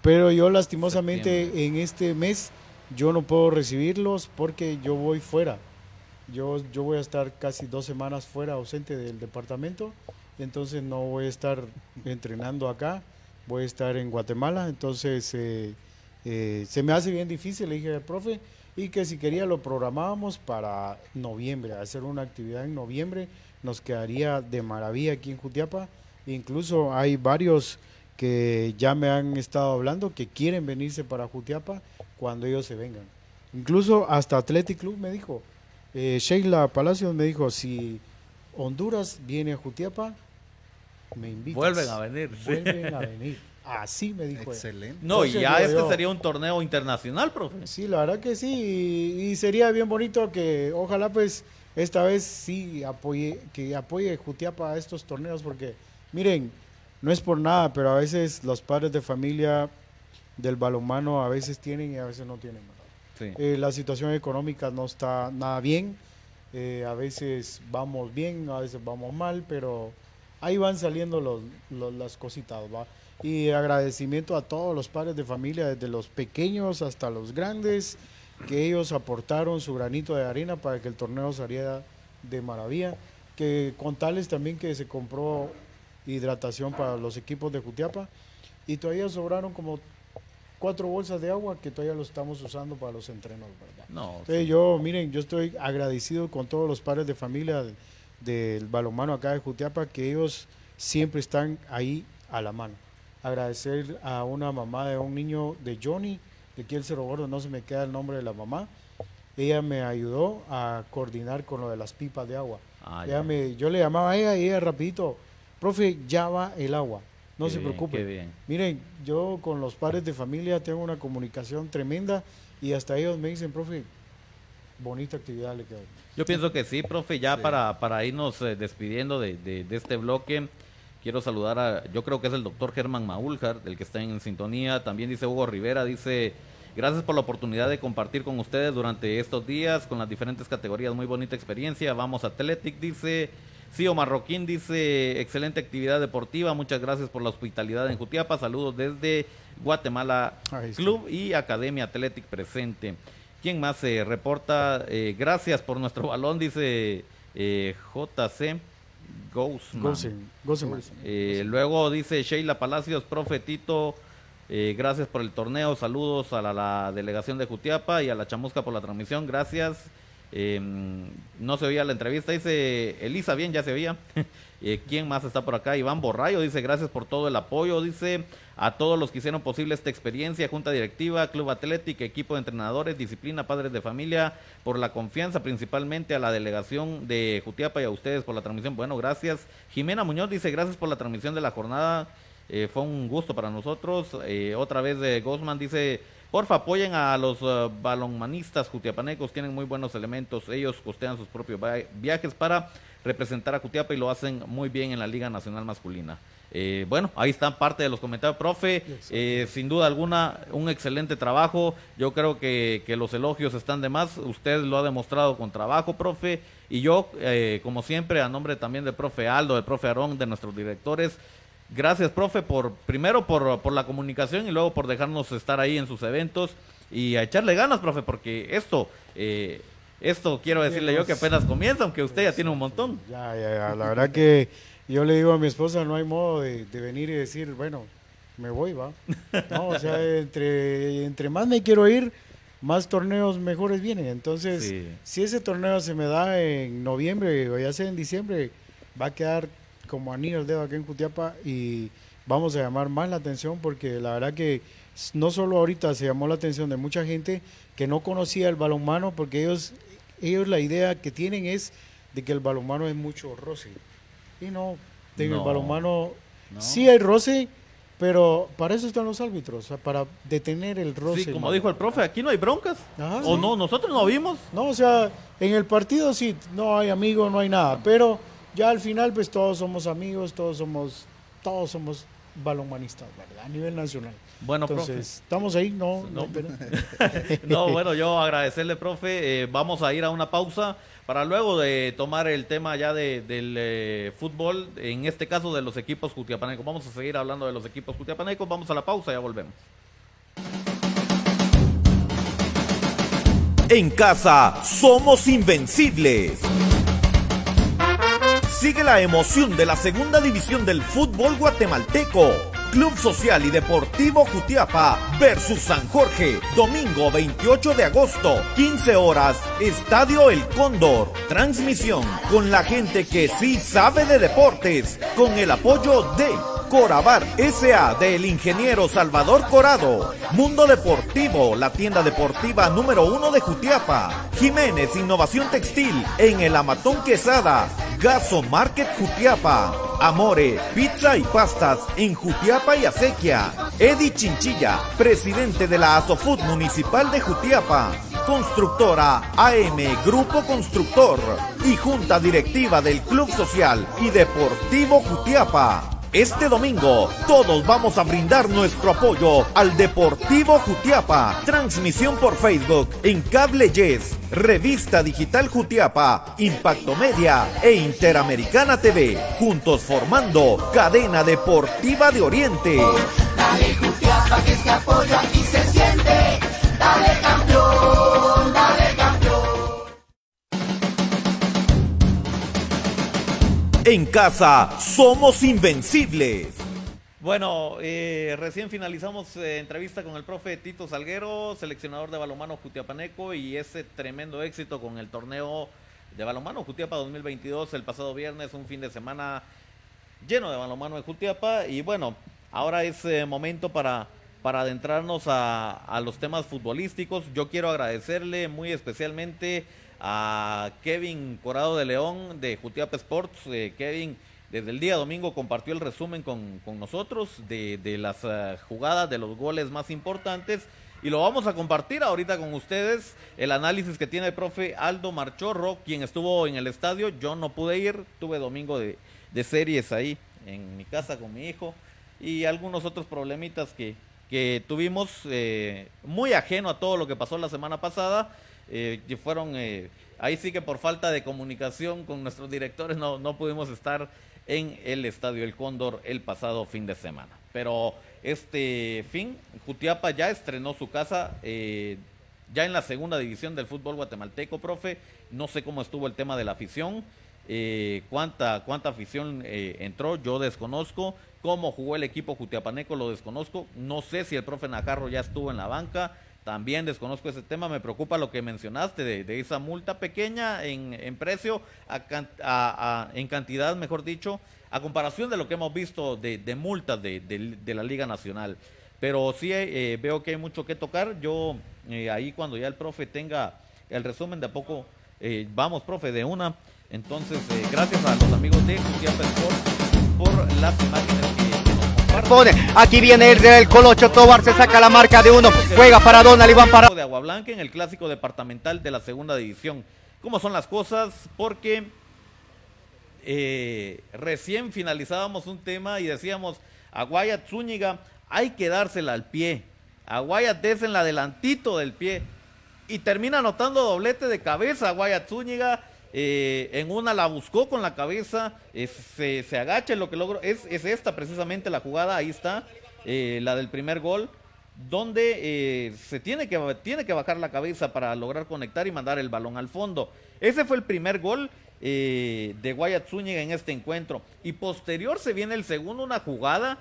pero yo lastimosamente Septiembre. en este mes yo no puedo recibirlos porque yo voy fuera. Yo, yo voy a estar casi dos semanas fuera ausente del departamento, entonces no voy a estar entrenando acá, voy a estar en Guatemala, entonces eh, eh, se me hace bien difícil, le dije al profe, y que si quería lo programábamos para noviembre, hacer una actividad en noviembre, nos quedaría de maravilla aquí en Jutiapa, incluso hay varios que ya me han estado hablando que quieren venirse para Jutiapa cuando ellos se vengan. Incluso hasta Athletic Club me dijo, eh, Sheila Palacios me dijo, si Honduras viene a Jutiapa, me invitas. Vuelven a venir. Vuelven a venir. Así me dijo. él. Excelente. No, y ya este yo- sería un torneo internacional, profe. Sí, la verdad que sí, y, y sería bien bonito que ojalá pues esta vez sí apoye, que apoye Jutiapa a estos torneos, porque miren, no es por nada, pero a veces los padres de familia del balonmano a veces tienen y a veces no tienen. ¿verdad? Sí. Eh, la situación económica no está nada bien, eh, a veces vamos bien, a veces vamos mal, pero ahí van saliendo los, los- las cositas, ¿va? Y agradecimiento a todos los padres de familia, desde los pequeños hasta los grandes, que ellos aportaron su granito de arena para que el torneo saliera de maravilla. Que contarles también que se compró hidratación para los equipos de Jutiapa. y todavía sobraron como cuatro bolsas de agua que todavía los estamos usando para los entrenos, ¿verdad? No, Entonces yo, miren, yo estoy agradecido con todos los padres de familia del balonmano acá de Jutiapa que ellos siempre están ahí a la mano. Agradecer a una mamá de un niño de Johnny, de aquí el Cerro Gordo, no se me queda el nombre de la mamá. Ella me ayudó a coordinar con lo de las pipas de agua. Ah, Ella me, yo le llamaba a ella y ella rapidito, profe, ya va el agua, no Qué se bien, preocupe. bien. Miren, yo con los padres de familia tengo una comunicación tremenda y hasta ellos me dicen, profe, bonita actividad le quedó. Yo pienso que sí, profe, ya para, para irnos eh, despidiendo de, de- de este bloque, quiero saludar a, yo creo que es el doctor Germán Maúljar, el que está en sintonía, también dice Hugo Rivera, dice, gracias por la oportunidad de compartir con ustedes durante estos días, con las diferentes categorías, muy bonita experiencia, vamos Athletic, dice, Cío Marroquín dice, excelente actividad deportiva, muchas gracias por la hospitalidad en Jutiapa, saludos desde Guatemala. Club y Academia Athletic presente. ¿Quién más se reporta? Eh, gracias por nuestro balón, dice eh, JC más. Eh, luego dice Sheila Palacios, profetito, eh, gracias por el torneo, saludos a la, la delegación de Jutiapa y a la Chamusca por la transmisión, gracias. Eh, no se oía la entrevista, dice Elisa, bien, ya se oía. Eh, ¿Quién más está por acá? Iván Borrayo dice, gracias por todo el apoyo, dice a todos los que hicieron posible esta experiencia, Junta Directiva, Club Atlético, equipo de entrenadores, disciplina, padres de familia, por la confianza, principalmente a la delegación de Jutiapa y a ustedes por la transmisión. Bueno, gracias. Jimena Muñoz dice, gracias por la transmisión de la jornada. Eh, fue un gusto para nosotros. Eh, otra vez de Gosman dice, porfa apoyen a los eh, balonmanistas jutiapanecos, tienen muy buenos elementos, ellos costean sus propios viajes para representar a Jutiapa y lo hacen muy bien en la Liga Nacional Masculina. Eh, bueno, ahí están parte de los comentarios, profe. Eh, sin duda alguna, un excelente trabajo. Yo creo que, que los elogios están de más. Usted lo ha demostrado con trabajo, profe. Y yo, eh, como siempre, a nombre también del profe Aldo, del profe Aarón, de nuestros directores, Gracias, profe, por primero por, por la comunicación y luego por dejarnos estar ahí en sus eventos y a echarle ganas, profe, porque esto, eh, esto quiero decirle yo que apenas comienza, aunque usted ya tiene un montón. Ya, ya, ya. La verdad que yo le digo a mi esposa, no hay modo de, de venir y decir, bueno, me voy, va. No, o sea, entre, entre más me quiero ir, más torneos mejores vienen. Entonces, Sí. si ese torneo se me da en noviembre o ya sea en diciembre, va a quedar como anillo al dedo aquí en Jutiapa y vamos a llamar más la atención porque la verdad que no solo ahorita se llamó la atención de mucha gente que no conocía el balonmano porque ellos, ellos la idea que tienen es de que el balonmano es mucho roce. Y no, en No. el balonmano No. sí hay roce, pero para eso están los árbitros, o sea, para detener el roce. Sí, como dijo el profe, aquí no hay broncas. Ajá, o sí. no, nosotros no vimos. No, o sea, en el partido sí, no hay amigos, no hay nada, pero ya al final pues todos somos amigos, todos somos, todos somos balonmanistas, ¿verdad? A nivel nacional. Bueno, Entonces, profe. estamos ahí, no, no, No. pero- No, bueno, yo agradecerle, profe. Eh, vamos a ir a una pausa para luego de tomar el tema ya de, del eh, fútbol, en este caso de los equipos jutiapanecos. Vamos a seguir hablando de los equipos jutiapanecos. Vamos a la pausa, ya volvemos. En casa somos invencibles. Sigue la emoción de la segunda división del fútbol guatemalteco. Club Social y Deportivo Jutiapa versus San Jorge, domingo 28 de agosto, 15 horas, Estadio El Cóndor. Transmisión con la gente que sí sabe de deportes, con el apoyo de Corabar SA del ingeniero Salvador Corado. Mundo Deportivo, la tienda deportiva número uno de Jutiapa. Jiménez Innovación Textil en el Amatón Quesada. Gaso Market Jutiapa. Amore, pizza y pastas en Jutiapa y Acequia. Eddie Chinchilla, presidente de la Asofood Municipal de Jutiapa. Constructora AM Grupo Constructor y Junta Directiva del Club Social y Deportivo Jutiapa. Este domingo todos vamos a brindar nuestro apoyo al Deportivo Jutiapa. Transmisión por Facebook en Cable Yes, Revista Digital Jutiapa, Impacto Media e Interamericana TV. Juntos formando Cadena Deportiva de Oriente. Dale Jutiapa que se apoya y se siente. Dale campeón, En casa somos invencibles. Bueno, eh, recién finalizamos eh, entrevista con el profe Tito Salguero, seleccionador de balomano Jutiapaneco y ese tremendo éxito con el torneo de balomano Jutiapa 2022 el pasado viernes, un fin de semana lleno de balomano de Jutiapa y bueno, ahora es eh, momento para, para adentrarnos a los temas futbolísticos. Yo quiero agradecerle muy especialmente a Kevin Corado de León de Jutiapa Sports. Eh, Kevin desde el día domingo compartió el resumen con, con nosotros de, de las eh, jugadas, de los goles más importantes. Y lo vamos a compartir ahorita con ustedes, el análisis que tiene el profe Aldo Marchorro, quien estuvo en el estadio. Yo no pude ir, tuve domingo de, de series ahí en mi casa con mi hijo y algunos otros problemitas que, que tuvimos, eh, muy ajeno a todo lo que pasó la semana pasada. Eh, fueron, eh, ahí sí que por falta de comunicación con nuestros directores no, no pudimos estar en el Estadio El Cóndor el pasado fin de semana. Pero este fin, Jutiapa ya estrenó su casa, eh, ya en la segunda división del fútbol guatemalteco, profe. No sé cómo estuvo el tema de la afición, cuánta, cuánta afición entró, yo desconozco. Cómo jugó el equipo Jutiapaneco, lo desconozco. No sé si el profe Najarro ya estuvo en la banca. También desconozco ese tema, me preocupa lo que mencionaste de, esa multa pequeña en, en precio, en cantidad, mejor dicho, a comparación de lo que hemos visto de, multas de, de- la Liga Nacional. Pero sí eh, veo que hay mucho que tocar. Yo eh, ahí cuando ya el profe tenga el resumen de a poco, eh, vamos profe de una. Entonces, eh, gracias a los amigos de Jutiapa Sport por las imágenes Aquí viene el del Colocho Tobar, se saca la marca de uno, juega para Donald Iván para... de Agua Blanca en el clásico departamental de la segunda división. ¿Cómo son las cosas? Porque eh, recién finalizábamos un tema y decíamos, a Guayat Zúñiga hay que dársela al pie. A Guayat désenla adelantito del pie. Y termina anotando doblete de cabeza a Guayat Zúñiga. Eh, en una la buscó con la cabeza, eh, se, se agacha lo que logró. Es, es esta precisamente la jugada, ahí está, eh, la del primer gol donde eh, se tiene que, tiene que bajar la cabeza para lograr conectar y mandar el balón al fondo. Ese fue el primer gol de Guayat Zúñiga en este encuentro. Y posterior se viene el segundo, una jugada,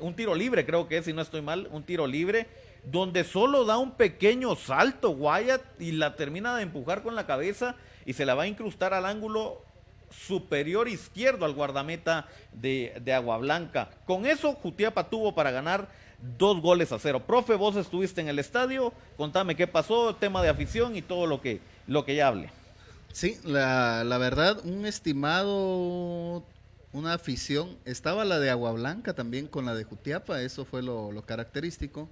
un tiro libre creo que es, si no estoy mal, un tiro libre, donde solo da un pequeño salto Guayat y la termina de empujar con la cabeza y se la va a incrustar al ángulo superior izquierdo al guardameta de, de Agua Blanca. Con eso, Jutiapa tuvo para ganar dos goles a cero. Profe, vos estuviste en el estadio, contame qué pasó, tema de afición y todo lo que, lo que ya hablé. Sí, la, la verdad, un estimado, una afición. Estaba la de Agua Blanca también con la de Jutiapa, eso fue lo, lo característico.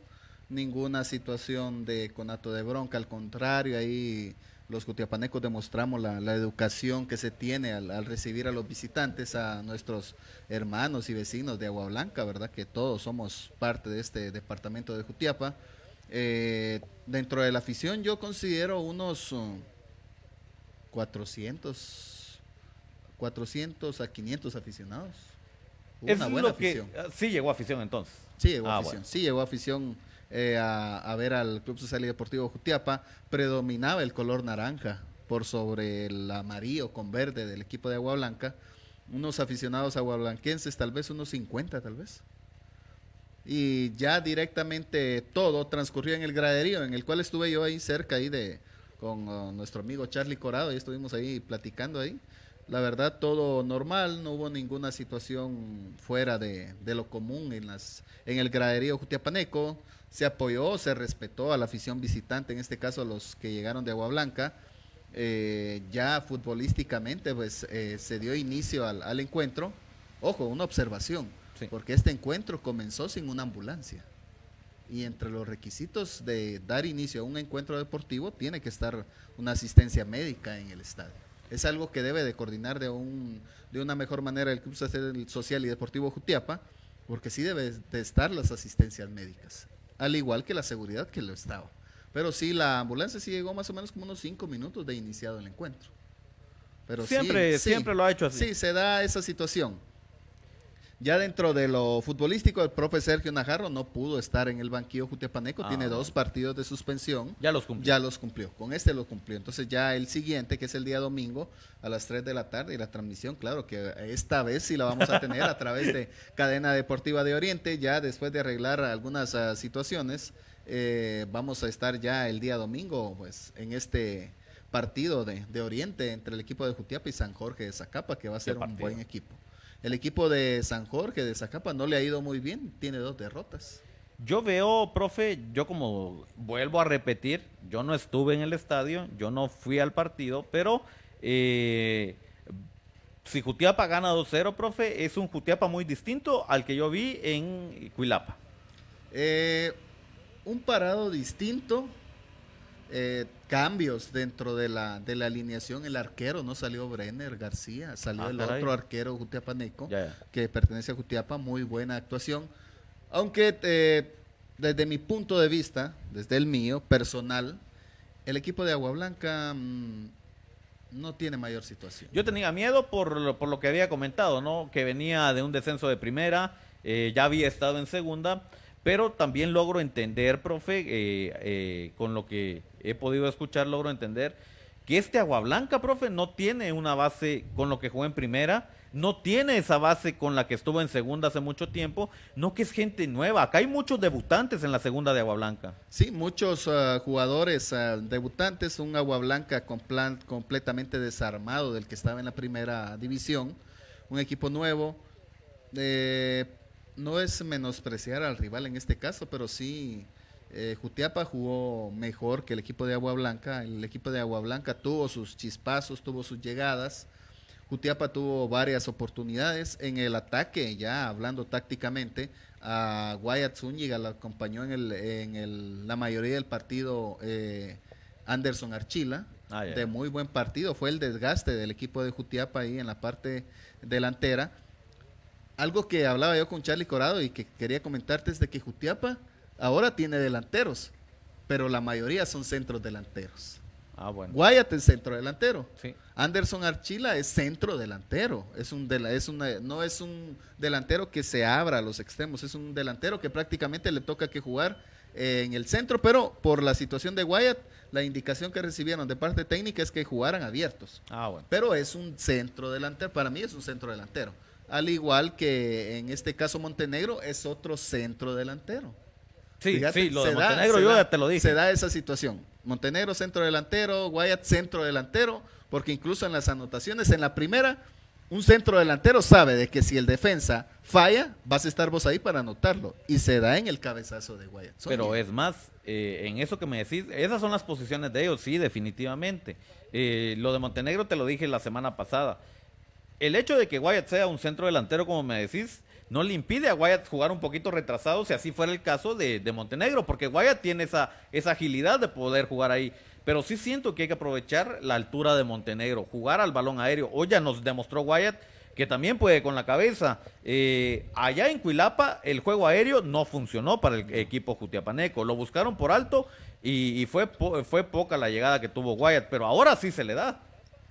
Ninguna situación de conato de bronca, al contrario, ahí los jutiapanecos demostramos la, la educación que se tiene al, al recibir a los visitantes, a nuestros hermanos y vecinos de Agua Blanca, ¿verdad? Que todos somos parte de este departamento de Jutiapa. Eh, dentro de la afición yo considero unos... uh, 400, 400 a 500 aficionados. Una es buena lo afición. ah, sí llegó afición entonces. Sí llegó Ah, afición, bueno. sí llegó afición eh, a, ver al Club Social y Deportivo Jutiapa. Predominaba el color naranja por sobre el amarillo con verde del equipo de Agua Blanca. Unos aficionados aguablanquenses, tal vez unos 50 tal vez. Y ya directamente todo transcurrió en el graderío, en el cual estuve yo ahí cerca ahí de con uh, nuestro amigo Charlie Corado, y estuvimos ahí platicando ahí. La verdad, todo normal, no hubo ninguna situación fuera de, de lo común en, las, en el graderío Jutiapaneco. Se apoyó, se respetó a la afición visitante, en este caso a los que llegaron de Agua Blanca. Eh, ya futbolísticamente, pues eh, se dio inicio al, al encuentro. Ojo, una observación, Sí. porque este encuentro comenzó sin una ambulancia. Y entre los requisitos de dar inicio a un encuentro deportivo tiene que estar una asistencia médica en el estadio. Es algo que debe de coordinar de, un, de una mejor manera el Club Social- Social y Deportivo Jutiapa, porque sí debe de estar las asistencias médicas, al igual que la seguridad que lo estaba. Pero sí, la ambulancia sí llegó más o menos como unos cinco minutos de iniciado el encuentro. Pero sí, Siempre- sí, siempre lo ha hecho así. Sí, se da esa situación. Ya dentro de lo futbolístico, el profe Sergio Najarro no pudo estar en el banquillo Jutiapaneco, Ah, tiene bueno. dos partidos de suspensión. Ya los cumplió. Ya los cumplió, con este lo cumplió. Entonces ya el siguiente, que es el día domingo, a las 3 de la tarde, y la transmisión, claro que esta vez sí la vamos a tener a través de Cadena Deportiva de Oriente, ya después de arreglar algunas ah, situaciones, eh, vamos a estar ya el día domingo, pues, en este partido de, de Oriente entre el equipo de Jutiapa y San Jorge de Zacapa, que va a ser un buen equipo. El equipo de San Jorge de Zacapa no le ha ido muy bien, tiene dos derrotas. Yo veo, profe, yo como vuelvo a repetir, yo no estuve en el estadio, yo no fui al partido, pero eh, si Jutiapa gana 2-0, profe, es un Jutiapa muy distinto al que yo vi en Cuilapa. Eh, un parado distinto, eh, cambios dentro de la, de la alineación. El arquero no salió Brenner García, salió Ah, el caray. otro arquero jutiapaneco ya. que pertenece a Jutiapa, muy buena actuación. Aunque eh, desde mi punto de vista, desde el mío, personal, el equipo de Agua Blanca mm, no tiene mayor situación. Yo tenía miedo por, lo- por lo que había comentado, ¿no? Que venía de un descenso de primera, eh, ya había estado en segunda, pero también logro entender, profe, eh, eh, con lo que he podido escuchar, logro entender que este Agua Blanca, profe, no tiene una base con lo que jugó en primera, no tiene esa base con la que estuvo en segunda hace mucho tiempo, no que es gente nueva, acá hay muchos debutantes en la segunda de Agua Blanca. Sí, muchos ah, jugadores ah, debutantes, un Agua Blanca con plan completamente desarmado del que estaba en la primera división, un equipo nuevo. eh, no es menospreciar al rival en este caso, pero sí, eh, Jutiapa jugó mejor que el equipo de Agua Blanca. El equipo de Agua Blanca tuvo sus chispazos, tuvo sus llegadas. Jutiapa tuvo varias oportunidades en el ataque, ya hablando tácticamente. A Wyatt Zúñiga la acompañó en, el, en el- la mayoría del partido eh, Anderson Archila. Ah, de muy buen partido. Fue el desgaste del equipo de Jutiapa ahí en la parte delantera. Algo que hablaba yo con Charlie Corado y que quería comentarte es de que Jutiapa ahora tiene delanteros, pero la mayoría son centros delanteros. Ah, bueno. Wyatt es centro delantero. Sí. Anderson Archila es centro delantero. Es un dela- es una, no es un delantero que se abra a los extremos, es un delantero que prácticamente le toca que jugar eh, en el centro, pero por la situación de Wyatt, la indicación que recibieron de parte técnica es que jugaran abiertos. Ah, bueno. Pero es un centro delantero, para mí es un centro delantero. Al igual que en este caso Montenegro es otro centro delantero. Sí, Fíjate, sí, lo de da- Montenegro yo ya te lo dije. Se da esa situación. Montenegro centro delantero, Wyatt centro delantero, porque incluso en las anotaciones en la primera, un centro delantero sabe de que si el defensa falla, vas a estar vos ahí para anotarlo. Y se da en el cabezazo de Wyatt. Pero es más, eh, en eso que me decís, esas son las posiciones de ellos, sí, definitivamente. Eh, lo de Montenegro te lo dije la semana pasada. El hecho de que Wyatt sea un centro delantero, como me decís, no le impide a Wyatt jugar un poquito retrasado si así fuera el caso de, Montenegro, porque Wyatt tiene esa, esa agilidad de poder jugar ahí. Pero sí siento que hay que aprovechar la altura de Montenegro, jugar al balón aéreo. Hoy ya nos demostró Wyatt que también puede con la cabeza. Eh, allá en Cuilapa el juego aéreo no funcionó para el equipo jutiapaneco. Lo buscaron por alto y, y fue, po- fue poca la llegada que tuvo Wyatt, pero ahora sí se le da.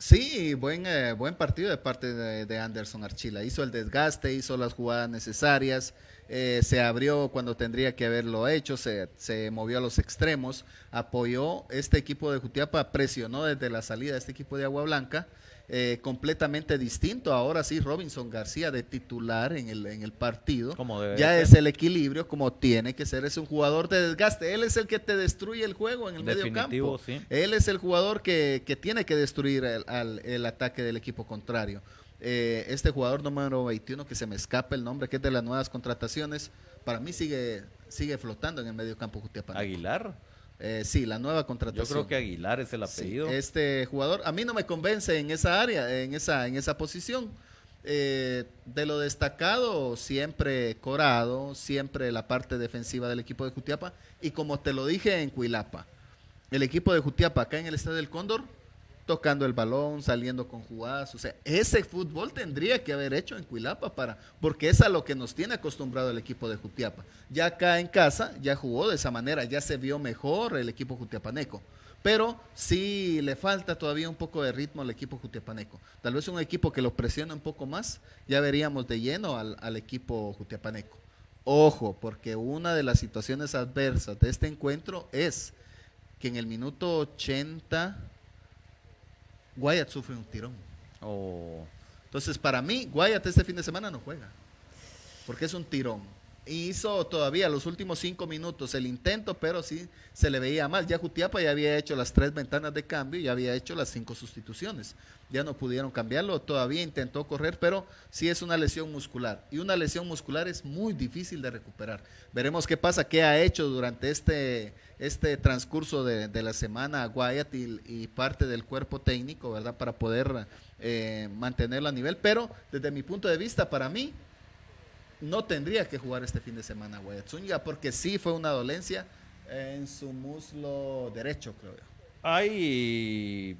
Sí, buen, eh, buen partido de parte de, de Anderson Archila. Hizo el desgaste, hizo las jugadas necesarias, eh, se abrió cuando tendría que haberlo hecho, se, se movió a los extremos, apoyó este equipo de Jutiapa, presionó desde la salida este equipo de Agua Blanca, eh, completamente distinto. Ahora sí, Robinson García de titular en el, en el partido. Como debe ya ser. es el equilibrio como tiene que ser. Es un jugador de desgaste. Él es el que te destruye el juego en el medio campo. sí. Él es el jugador que, que tiene que destruir el, al- el ataque del equipo contrario. Eh, este jugador número 21, que se me escapa el nombre, que es de las nuevas contrataciones, para mí sigue sigue flotando en el medio campo Jutiapaneco. Aguilar. Eh, sí, la nueva Yo contratación. creo que Aguilar es el Sí, apellido. este jugador a mí no me convence en esa área, en esa, en esa posición. Eh, de lo destacado, siempre Corado, siempre la parte defensiva del equipo de Jutiapa. Y como te lo dije en Cuilapa, el equipo de Jutiapa acá en el Estadio del Cóndor, tocando el balón, saliendo con jugadas. O sea, ese fútbol tendría que haber hecho en Cuilapa para, porque es a lo que nos tiene acostumbrado el equipo de Jutiapa. Ya acá en casa, ya jugó de esa manera, ya se vio mejor el equipo jutiapaneco. Pero sí le falta todavía un poco de ritmo al equipo Jutiapaneco. Tal vez un equipo que lo presione un poco más, ya veríamos de lleno al, al equipo Jutiapaneco. Ojo, porque una de las situaciones adversas de este encuentro es que en el minuto 80 Guayat sufre un tirón. Oh. Entonces, para mí, Guayat este fin de semana no juega. Porque es un tirón. Hizo todavía los últimos cinco minutos el intento, pero sí se le veía mal. Ya Jutiapa ya había hecho las tres ventanas de cambio ya había hecho las cinco sustituciones. Ya no pudieron cambiarlo. Todavía intentó correr, pero sí es una lesión muscular. Y una lesión muscular es muy difícil de recuperar. Veremos qué pasa, qué ha hecho durante este, este transcurso de, de la semana Guayat y, y parte del cuerpo técnico, ¿verdad? Para poder eh, mantenerlo a nivel. Pero desde mi punto de vista, para mí, no tendría que jugar este fin de semana Guayat Zúñiga porque sí fue una dolencia en su muslo derecho, creo yo. Hay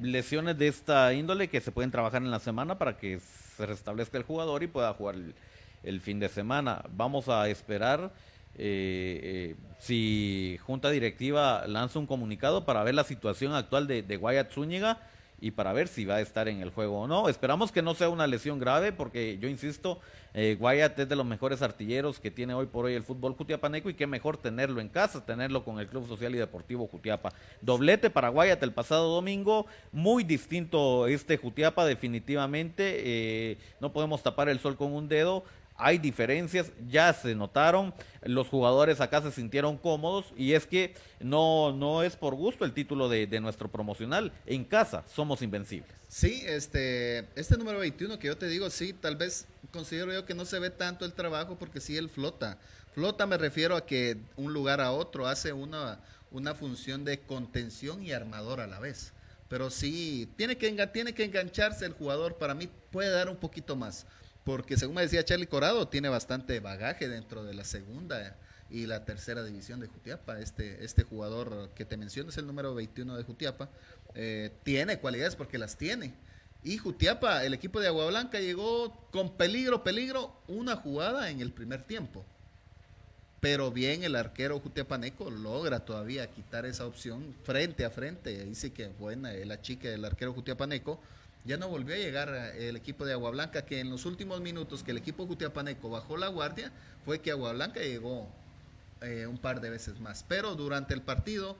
lesiones de esta índole que se pueden trabajar en la semana para que se restablezca el jugador y pueda jugar el, fin de semana. Vamos a esperar eh, eh, si Junta Directiva lanza un comunicado para ver la situación actual de, de Zúñiga y para ver si va a estar en el juego o no. Esperamos que no sea una lesión grave porque yo insisto, eh, Guayat es de los mejores artilleros que tiene hoy por hoy el fútbol Jutiapaneco y qué mejor tenerlo en casa, tenerlo con el Club Social y Deportivo Jutiapa. Doblete para Guayat el pasado domingo, muy distinto este Jutiapa definitivamente, eh, no podemos tapar el sol con un dedo, hay diferencias, ya se notaron, los jugadores acá se sintieron cómodos y es que no, no es por gusto el título de, nuestro promocional, en casa somos invencibles. Sí, este, este número 21 que yo te digo, sí, tal vez considero yo que no se ve tanto el trabajo porque sí él flota. Flota me refiero a que un lugar a otro hace una, una función de contención y armador a la vez. Pero sí, tiene que, tiene que engancharse el jugador, para mí puede dar un poquito más. Porque según me decía Charlie Corado, tiene bastante bagaje dentro de la segunda y la tercera división de Jutiapa. Este, este jugador que te menciono es el número 21 de Jutiapa. eh, tiene cualidades porque las tiene. Y Jutiapa, el equipo de Agua Blanca llegó con peligro, peligro, una jugada en el primer tiempo. Pero bien el arquero Jutiapaneco logra todavía quitar esa opción frente a frente. Dice que buena la chica del arquero Jutiapaneco. Ya no volvió a llegar eh, el equipo de Agua Blanca, que en los últimos minutos que el equipo Jutiapaneco bajó la guardia, fue que Agua Blanca llegó eh, un par de veces más. Pero durante el partido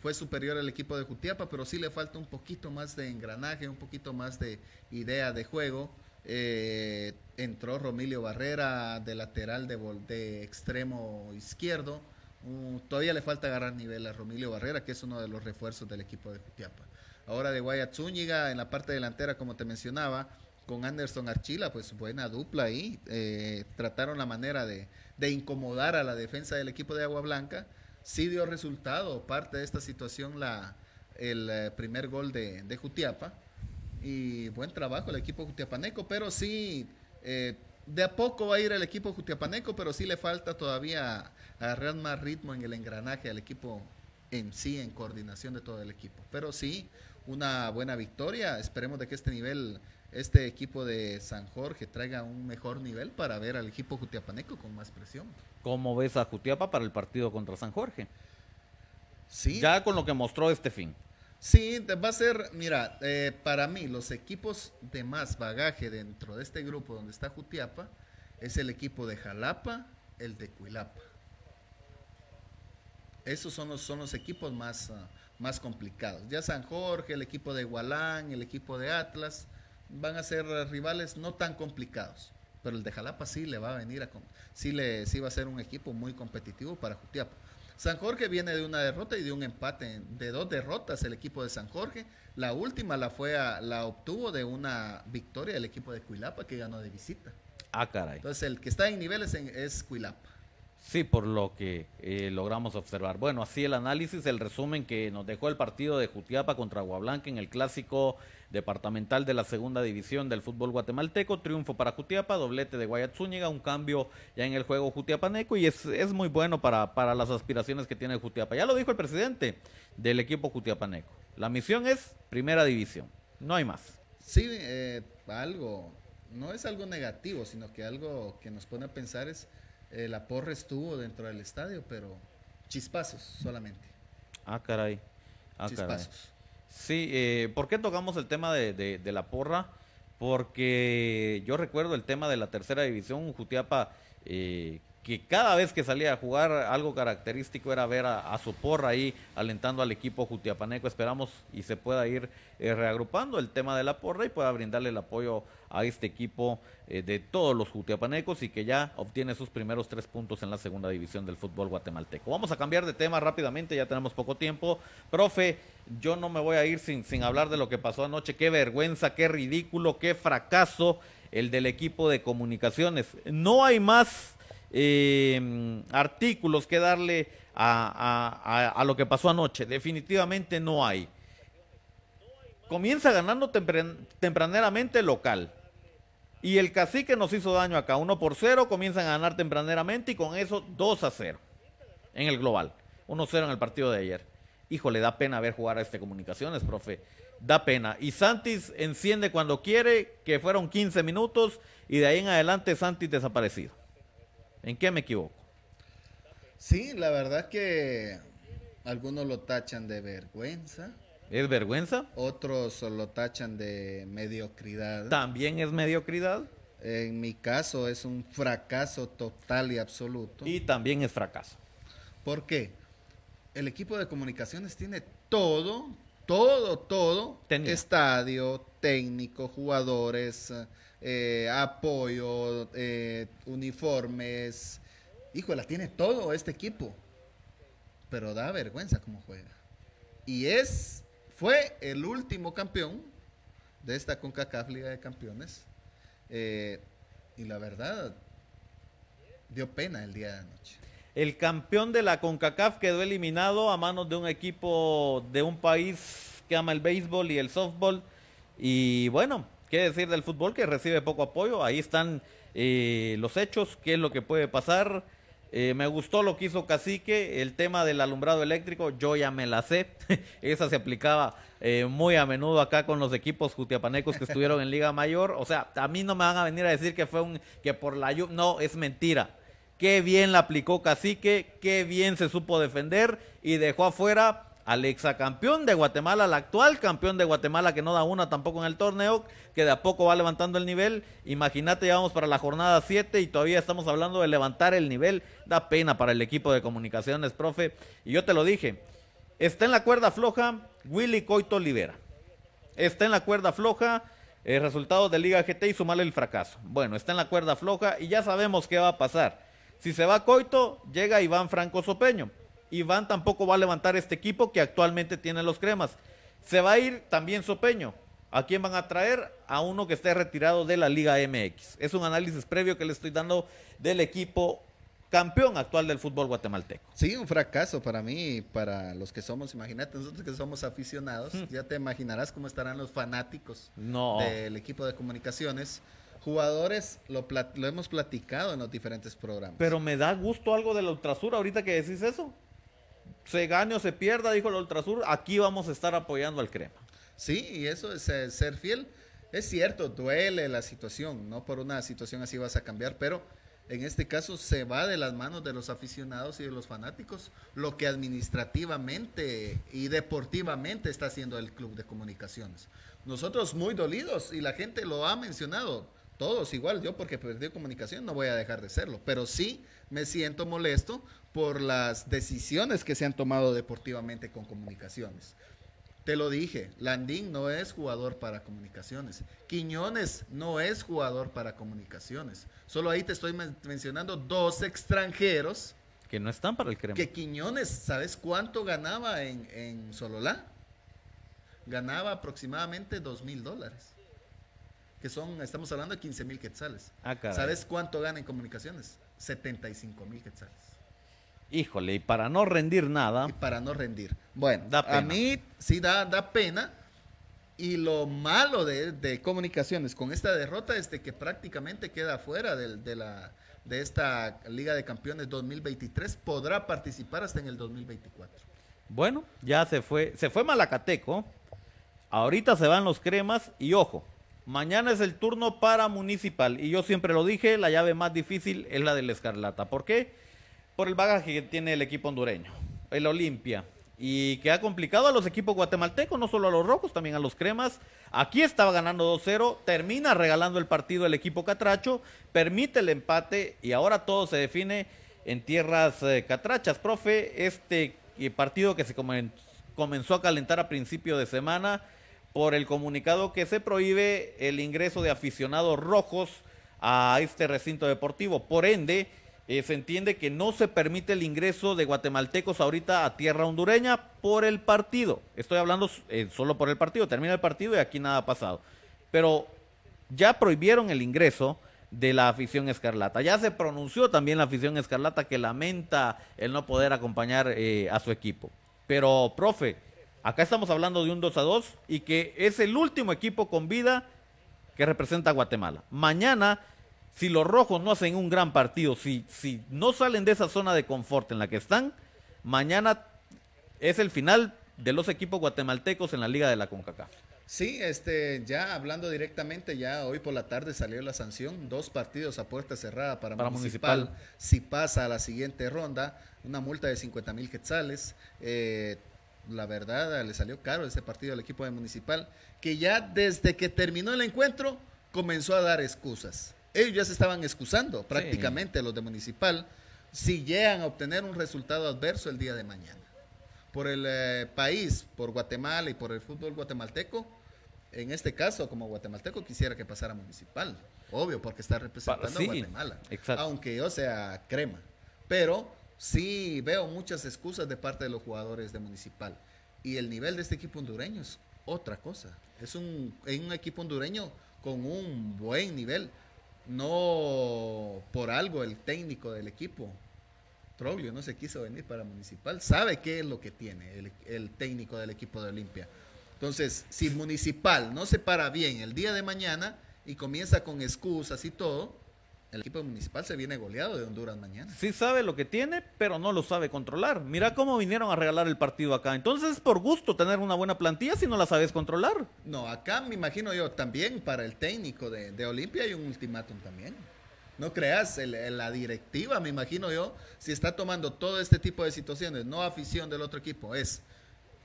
fue superior al equipo de Jutiapa, pero sí le falta un poquito más de engranaje, un poquito más de idea de juego. Eh, entró Romilio Barrera de lateral de, extremo izquierdo. Uh, todavía le falta agarrar nivel a Romilio Barrera, que es uno de los refuerzos del equipo de Jutiapa. Ahora de Guayat Zúñiga en la parte delantera, como te mencionaba, con Anderson Archila, pues buena dupla ahí. Eh, trataron la manera de, de incomodar a la defensa del equipo de Agua Blanca. Sí dio resultado, parte de esta situación, la, el eh, primer gol de, de Jutiapa. Y buen trabajo el equipo Jutiapaneco, pero sí, eh, de a poco va a ir el equipo Jutiapaneco, pero sí le falta todavía agarrar más ritmo en el engranaje al equipo en sí, en coordinación de todo el equipo. Pero sí, una buena victoria. Esperemos de que este nivel, este equipo de San Jorge traiga un mejor nivel para ver al equipo Jutiapaneco con más presión. ¿Cómo ves a Jutiapa para el partido contra San Jorge? Sí. Ya con lo que mostró este fin. Sí, va a ser, mira, eh, para mí los equipos de más bagaje dentro de este grupo donde está Jutiapa es el equipo de Jalapa, el de Cuilapa. Esos son los, son los equipos más, ah, más complicados. Ya San Jorge, el equipo de Gualán, el equipo de Atlas, van a ser rivales no tan complicados. Pero el de Jalapa sí le va a venir a... Sí, le, sí va a ser un equipo muy competitivo para Jutiapa. San Jorge viene de una derrota y de un empate, de dos derrotas el equipo de San Jorge. La última la fue a- la obtuvo de una victoria el equipo de Cuilapa que ganó de visita. Ah, caray. Entonces el que está en niveles en- es Cuilapa. Sí, por lo que eh, logramos observar. Bueno, así el análisis, el resumen que nos dejó el partido de Jutiapa contra Aguablanca en el clásico departamental de la segunda división del fútbol guatemalteco. Triunfo para Jutiapa, doblete de Guayat Zúñiga, un cambio ya en el juego Jutiapaneco y es, es muy bueno para, para las aspiraciones que tiene Jutiapa. Ya lo dijo el presidente del equipo Jutiapaneco. La misión es primera división, no hay más. Sí, eh, algo, no es algo negativo, sino que algo que nos pone a pensar es, eh, la porra estuvo dentro del estadio, pero chispazos solamente. Ah, caray. Ah, caray. chispazos. Sí, eh, ¿por qué tocamos el tema de, de- de la porra? Porque yo recuerdo el tema de la tercera división, Jutiapa, eh, que cada vez que salía a jugar algo característico era ver a, a su porra ahí alentando al equipo jutiapaneco. Esperamos y se pueda ir eh, reagrupando el tema de la porra y pueda brindarle el apoyo a este equipo eh, de todos los jutiapanecos y que ya obtiene sus primeros tres puntos en la segunda división del fútbol guatemalteco. Vamos a cambiar de tema rápidamente, ya tenemos poco tiempo. Profe, yo no me voy a ir sin, sin hablar de lo que pasó anoche. Qué vergüenza, qué ridículo, qué fracaso el del equipo de comunicaciones. No hay más eh, artículos que darle a, a- lo que pasó anoche. Definitivamente no hay. Comienza ganando tempran- tempraneramente local. Y el cacique nos hizo daño acá. 1 por 0, comienzan a ganar tempraneramente y con eso 2 a 0 en el global. 1-0 en el partido de ayer. Híjole, da pena ver jugar a este Comunicaciones, profe. Da pena. Y Santis enciende cuando quiere, que fueron 15 minutos, y de ahí en adelante Santis desaparecido. ¿En qué me equivoco? Sí, la verdad que algunos lo tachan de vergüenza, ¿Es vergüenza? otros lo tachan de mediocridad. También es mediocridad En mi caso es un fracaso total y absoluto. y también es fracaso. ¿Por qué? El equipo de comunicaciones tiene todo, todo, todo. Tenía. Estadio, técnico, jugadores, eh, apoyo, eh, uniformes. Híjole, tiene todo este equipo. Pero da vergüenza cómo juega. Y es, fue el último campeón de esta CONCACAF Liga de Campeones. Eh, y la verdad, dio pena el día de anoche. El campeón de la CONCACAF quedó eliminado a manos de un equipo de un país que ama el béisbol y el softball. Y bueno, qué decir del fútbol que recibe poco apoyo. Ahí están eh, los hechos, qué es lo que puede pasar. Eh, me gustó lo que hizo Cacique, el tema del alumbrado eléctrico, yo ya me la sé. Esa se aplicaba eh, muy a menudo acá con los equipos jutiapanecos que estuvieron en Liga Mayor. O sea, a mí no me van a venir a decir que fue un que por la. No, es mentira. Qué bien la aplicó Cacique, qué bien se supo defender y dejó afuera al exacampeón de Guatemala, al actual campeón de Guatemala que no da una tampoco en el torneo, que de a poco va levantando el nivel. Imagínate, ya vamos para la jornada 7 y todavía estamos hablando de levantar el nivel. Da pena para el equipo de comunicaciones, profe. Y yo te lo dije, está en la cuerda floja Willy Coito Olivera. Está en la cuerda floja el resultado de Liga GT y sumarle el fracaso. Bueno, está en la cuerda floja y ya sabemos qué va a pasar. Si se va Coito, llega Iván Franco Sopeño. Iván tampoco va a levantar este equipo que actualmente tiene los cremas. Se va a ir también Sopeño. ¿A quién van a traer? A uno que esté retirado de la Liga MX. Es un análisis previo que le estoy dando del equipo campeón actual del fútbol guatemalteco. Sí, un fracaso para mí y para los que somos, imagínate, nosotros que somos aficionados, ya te imaginarás cómo estarán los fanáticos No. del equipo de comunicaciones. Jugadores, lo, lo hemos platicado en los diferentes programas. Pero me da gusto algo de la Ultrasur ahorita que decís eso. Se gane o se pierda, dijo la Ultrasur, aquí vamos a estar apoyando al Crema. Sí, y eso es eh, ser fiel. Es cierto, duele la situación, no por una situación así vas a cambiar, pero en este caso se va de las manos de los aficionados y de los fanáticos lo que administrativamente y deportivamente está haciendo el club de comunicaciones. Nosotros muy dolidos y la gente lo ha mencionado, todos igual, yo porque perdí comunicación no voy a dejar de serlo, pero sí me siento molesto por las decisiones que se han tomado deportivamente con comunicaciones. Te lo dije, Landín no es jugador para comunicaciones. Quiñones no es jugador para comunicaciones. Solo ahí te estoy men- mencionando dos extranjeros Que no están para el Crema. que Quiñones, ¿sabes cuánto ganaba en, en Sololá? Ganaba aproximadamente dos mil dólares. Que son, estamos hablando de 15 mil quetzales. Ah. ¿Sabes cuánto gana en comunicaciones? 75 mil quetzales. Híjole, y para no rendir nada, y para no rendir. Bueno, Da a mí sí da, da pena. Y lo malo de, de comunicaciones con esta derrota es de que prácticamente queda fuera del- de, la, de esta Liga de Campeones 2023. Podrá participar hasta en el 2024. bueno, ya se fue, se fue Malacateco. Ahorita se van los cremas y ojo, mañana es el turno para Municipal. Y yo siempre lo dije, la llave más difícil es la del Escarlata. ¿Por qué? Por el bagaje que tiene el equipo hondureño. El Olimpia, y que ha complicado a los equipos guatemaltecos, no solo a los rojos, también a los cremas. Aquí estaba ganando 2-0, termina regalando el partido el equipo catracho, permite el empate y ahora todo se define en tierras eh, catrachas. Profe, este eh, partido que se comen- comenzó a calentar a principio de semana por el comunicado que se prohíbe el ingreso de aficionados rojos a este recinto deportivo. Por ende, eh, se entiende que no se permite el ingreso de guatemaltecos ahorita a tierra hondureña por el partido. Estoy hablando eh, solo por el partido. Termina el partido y aquí nada ha pasado. Pero ya prohibieron el ingreso de la afición escarlata. Ya se pronunció también la afición escarlata que lamenta el no poder acompañar eh, a su equipo. Pero, profe, acá estamos hablando de un 2 a 2 y que es el último equipo con vida que representa a Guatemala. Mañana, si los rojos no hacen un gran partido, si, si no salen de esa zona de confort en la que están, mañana es el final de los equipos guatemaltecos en la Liga de la CONCACAF. Sí, este, ya hablando directamente, ya hoy por la tarde salió la sanción, dos partidos a puerta cerrada para, Para municipal, Municipal. si pasa a la siguiente ronda, una multa de 50 mil quetzales, eh, la verdad le salió caro ese partido al equipo de Municipal, que ya desde que terminó el encuentro comenzó a dar excusas. Ellos ya se estaban excusando prácticamente los de Municipal si llegan a obtener un resultado adverso el día de mañana por el eh, país, por Guatemala y por el fútbol guatemalteco, en este caso, como guatemalteco, quisiera que pasara municipal. Obvio, porque está representando sí, a Guatemala. exacto. Aunque yo sea crema. Pero sí veo muchas excusas de parte de los jugadores de municipal. Y el nivel de este equipo hondureño es otra cosa. Es un, es un equipo hondureño con un buen nivel. No por algo el técnico del equipo, Troglio no se quiso venir para Municipal, sabe qué es lo que tiene el, el técnico del equipo de Olimpia. Entonces, si Municipal no se para bien el día de mañana y comienza con excusas y todo, el equipo Municipal se viene goleado de Honduras mañana. Sí sabe lo que tiene, pero no lo sabe controlar. Mira cómo vinieron a regalar el partido acá. Entonces es por gusto tener una buena plantilla si no la sabes controlar. No, acá me imagino yo también para el técnico de, de Olimpia hay un ultimátum también. No creas, el- la directiva, me imagino yo, si está tomando todo este tipo de situaciones, no afición del otro equipo, es,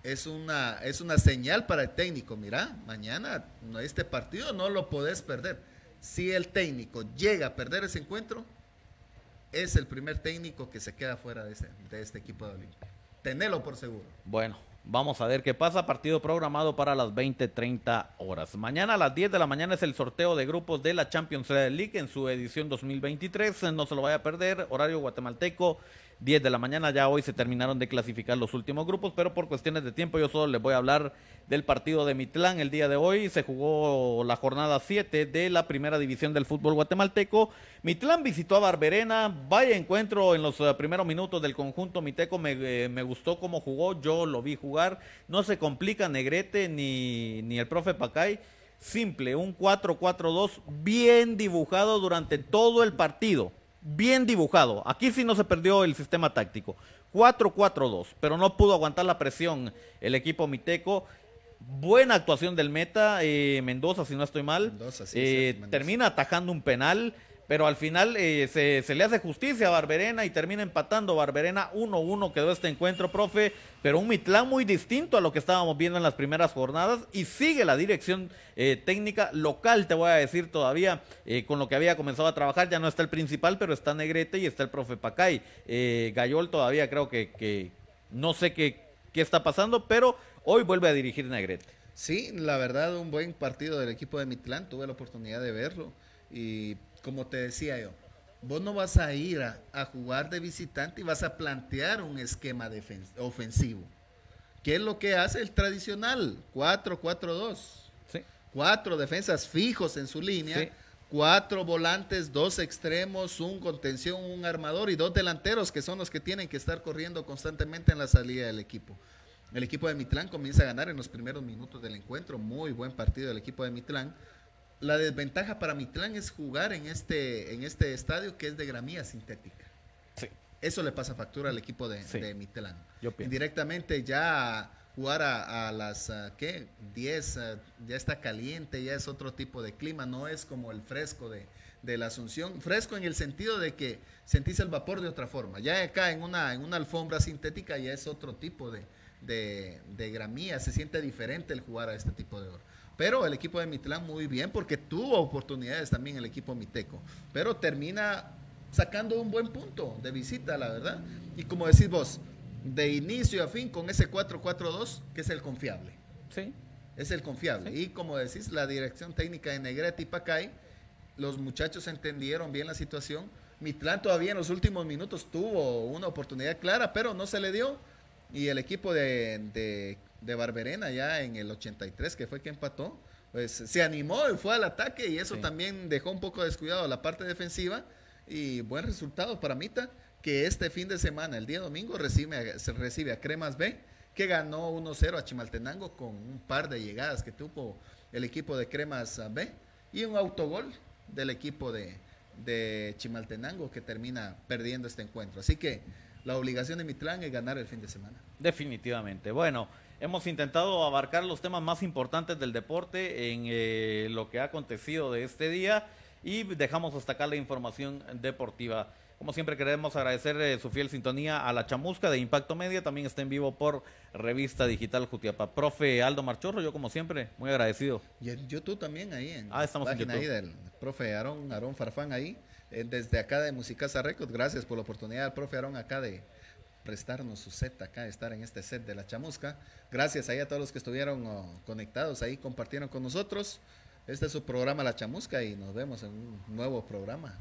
es, una, es una señal para el técnico. Mira, mañana este partido no lo podés perder. Si el técnico llega a perder ese encuentro, es el primer técnico que se queda fuera de este, equipo de Olimpia. Tenelo por seguro. Bueno, vamos a ver qué pasa. Partido programado para las 20:30 horas. Mañana a las 10 de la mañana es el sorteo de grupos de la Champions League en su edición 2023. No se lo vaya a perder. Horario guatemalteco. 10 de la mañana, ya hoy se terminaron de clasificar los últimos grupos, pero por cuestiones de tiempo yo solo les voy a hablar del partido de Mitlán el día de hoy. Se jugó la jornada 7 de la primera división del fútbol guatemalteco. Mitlán visitó a Barberena, vaya encuentro en los eh, primeros minutos del conjunto miteco, me, eh, me gustó cómo jugó, yo lo vi jugar, no se complica Negrete ni, ni el profe Pacay, simple, un 4-4-2 bien dibujado durante todo el partido, bien dibujado, aquí sí no se perdió el sistema táctico, 4-4-2, pero no pudo aguantar la presión el equipo miteco. Buena actuación del meta, eh, Mendoza, si no estoy mal. Mendoza, sí, Eh, sí, Mendoza. termina atajando un penal, pero al final eh, se, se le hace justicia a Barberena y termina empatando. Barberena 1-1 quedó este encuentro, profe, pero un Mitlán muy distinto a lo que estábamos viendo en las primeras jornadas y sigue la dirección eh, técnica local, te voy a decir todavía, eh, con lo que había comenzado a trabajar. Ya no está el principal, pero está Negrete y está el profe Pacay. Eh, Gayol todavía creo que, no sé qué, qué está pasando, pero hoy vuelve a dirigir Negrete. Sí, la verdad, un buen partido del equipo de Mitlán. Tuve la oportunidad de verlo. Y como te decía yo, vos no vas a ir a, a jugar de visitante y vas a plantear un esquema ofensivo. ¿Qué es lo que hace el tradicional? 4-4-2. Sí. Cuatro defensas fijos en su línea. Sí. Cuatro volantes, dos extremos, un contención, un armador y dos delanteros que son los que tienen que estar corriendo constantemente en la salida del equipo. El equipo de Mitlán comienza a ganar en los primeros minutos del encuentro. Muy buen partido del equipo de Mitlán. La desventaja para Mitlán es jugar en este, en este estadio que es de gramía sintética. Sí. Eso le pasa factura al equipo de, Sí. de Mitlán. Yo pienso. Indirectamente ya jugar a, a las, ¿qué? 10, ah, ya está caliente, ya es otro tipo de clima, no es como el fresco de, de la Asunción. Fresco en el sentido de que sentís el vapor de otra forma. Ya acá en una, en una alfombra sintética ya es otro tipo de, de, de gramía, se siente diferente el jugar a este tipo de oro. Pero el equipo de Mitlán muy bien porque tuvo oportunidades también el equipo miteco. Pero termina sacando un buen punto de visita, la verdad. Y como decís vos, de inicio a fin con ese 4-4-2, que es el confiable. Sí. Es el confiable. Y como decís, la dirección técnica de Negrete y Pacay, los muchachos entendieron bien la situación. Mitlán todavía en los últimos minutos tuvo una oportunidad clara, pero no se le dio. Y el equipo de, de, de Barberena ya en el 83, que fue que empató, pues se animó y fue al ataque y eso Sí. también dejó un poco descuidado la parte defensiva. Y buen resultado para Mita, que este fin de semana, el día domingo, recibe, a- se recibe a Cremas B, que ganó 1-0 a Chimaltenango con un par de llegadas que tuvo el equipo de Cremas B y un autogol del equipo de, de Chimaltenango que termina perdiendo este encuentro. Así que la obligación de Mitlán es ganar el fin de semana. Definitivamente. Bueno, hemos intentado abarcar los temas más importantes del deporte en eh, lo que ha acontecido de este día y dejamos hasta acá la información deportiva. Como siempre queremos agradecer eh, su fiel sintonía a la chamusca de Impacto Media, también está en vivo por Revista Digital Jutiapa. Profe Aldo Marchorro, yo como siempre, muy agradecido. Y en YouTube también ahí en Ah, estamos en YouTube. ahí del profe Aarón, Aarón Farfán ahí. Eh, desde acá de Musicasa Records, gracias por la oportunidad al profe Aarón acá de prestarnos su set acá, estar en este set de la chamusca. Gracias ahí a todos los que estuvieron oh, conectados ahí, compartieron con nosotros. Este es su programa La Chamusca y nos vemos en un nuevo programa.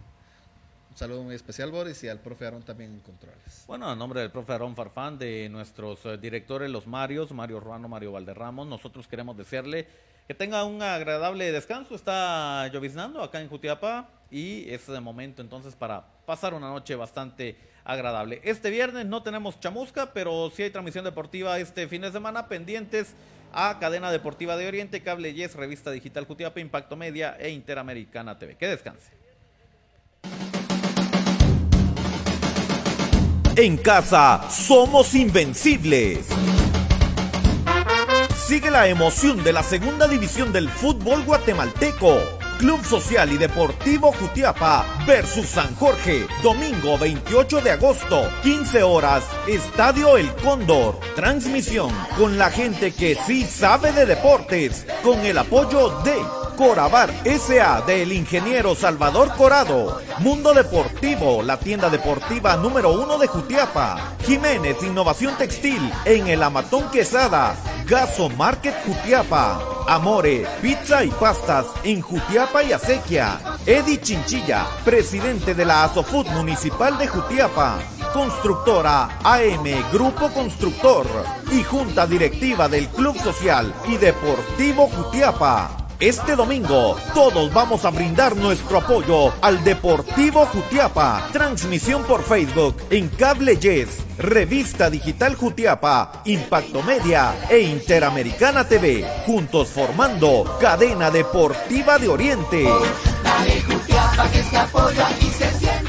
Un saludo muy especial, Boris, y al profe Aarón también en controles. Bueno, a nombre del profe Aarón Farfán, de nuestros eh, directores, los Marios, Mario Ruano, Mario Valderramos, nosotros queremos desearle que tenga un agradable descanso. Está lloviznando acá en Jutiapa y es de momento entonces para pasar una noche bastante agradable. Este viernes no tenemos chamusca, pero sí hay transmisión deportiva este fin de semana, pendientes a Cadena Deportiva de Oriente, Cable Yes, Revista Digital Jutiapa, Impacto Media e Interamericana TV. Que descanse. En casa somos invencibles. Sigue la emoción de la segunda división del fútbol guatemalteco. Club Social y Deportivo Jutiapa versus San Jorge, domingo 28 de agosto, 15 horas, Estadio El Cóndor. Transmisión con la gente que sí sabe de deportes, con el apoyo de Corabar SA del ingeniero Salvador Corado. Mundo Deportivo, la tienda deportiva número uno de Jutiapa. Jiménez Innovación Textil en el Amatón Quesada. Gaso Market Jutiapa. Amore, pizza y pastas en Jutiapa y Acequia. Eddie Chinchilla, presidente de la Asofood Municipal de Jutiapa. Constructora AM Grupo Constructor y Junta Directiva del Club Social y Deportivo Jutiapa. Este domingo todos vamos a brindar nuestro apoyo al Deportivo Jutiapa. Transmisión por Facebook en Cable Yes, Revista Digital Jutiapa, Impacto Media e Interamericana TV. Juntos formando Cadena Deportiva de Oriente. Dale Jutiapa que se siente.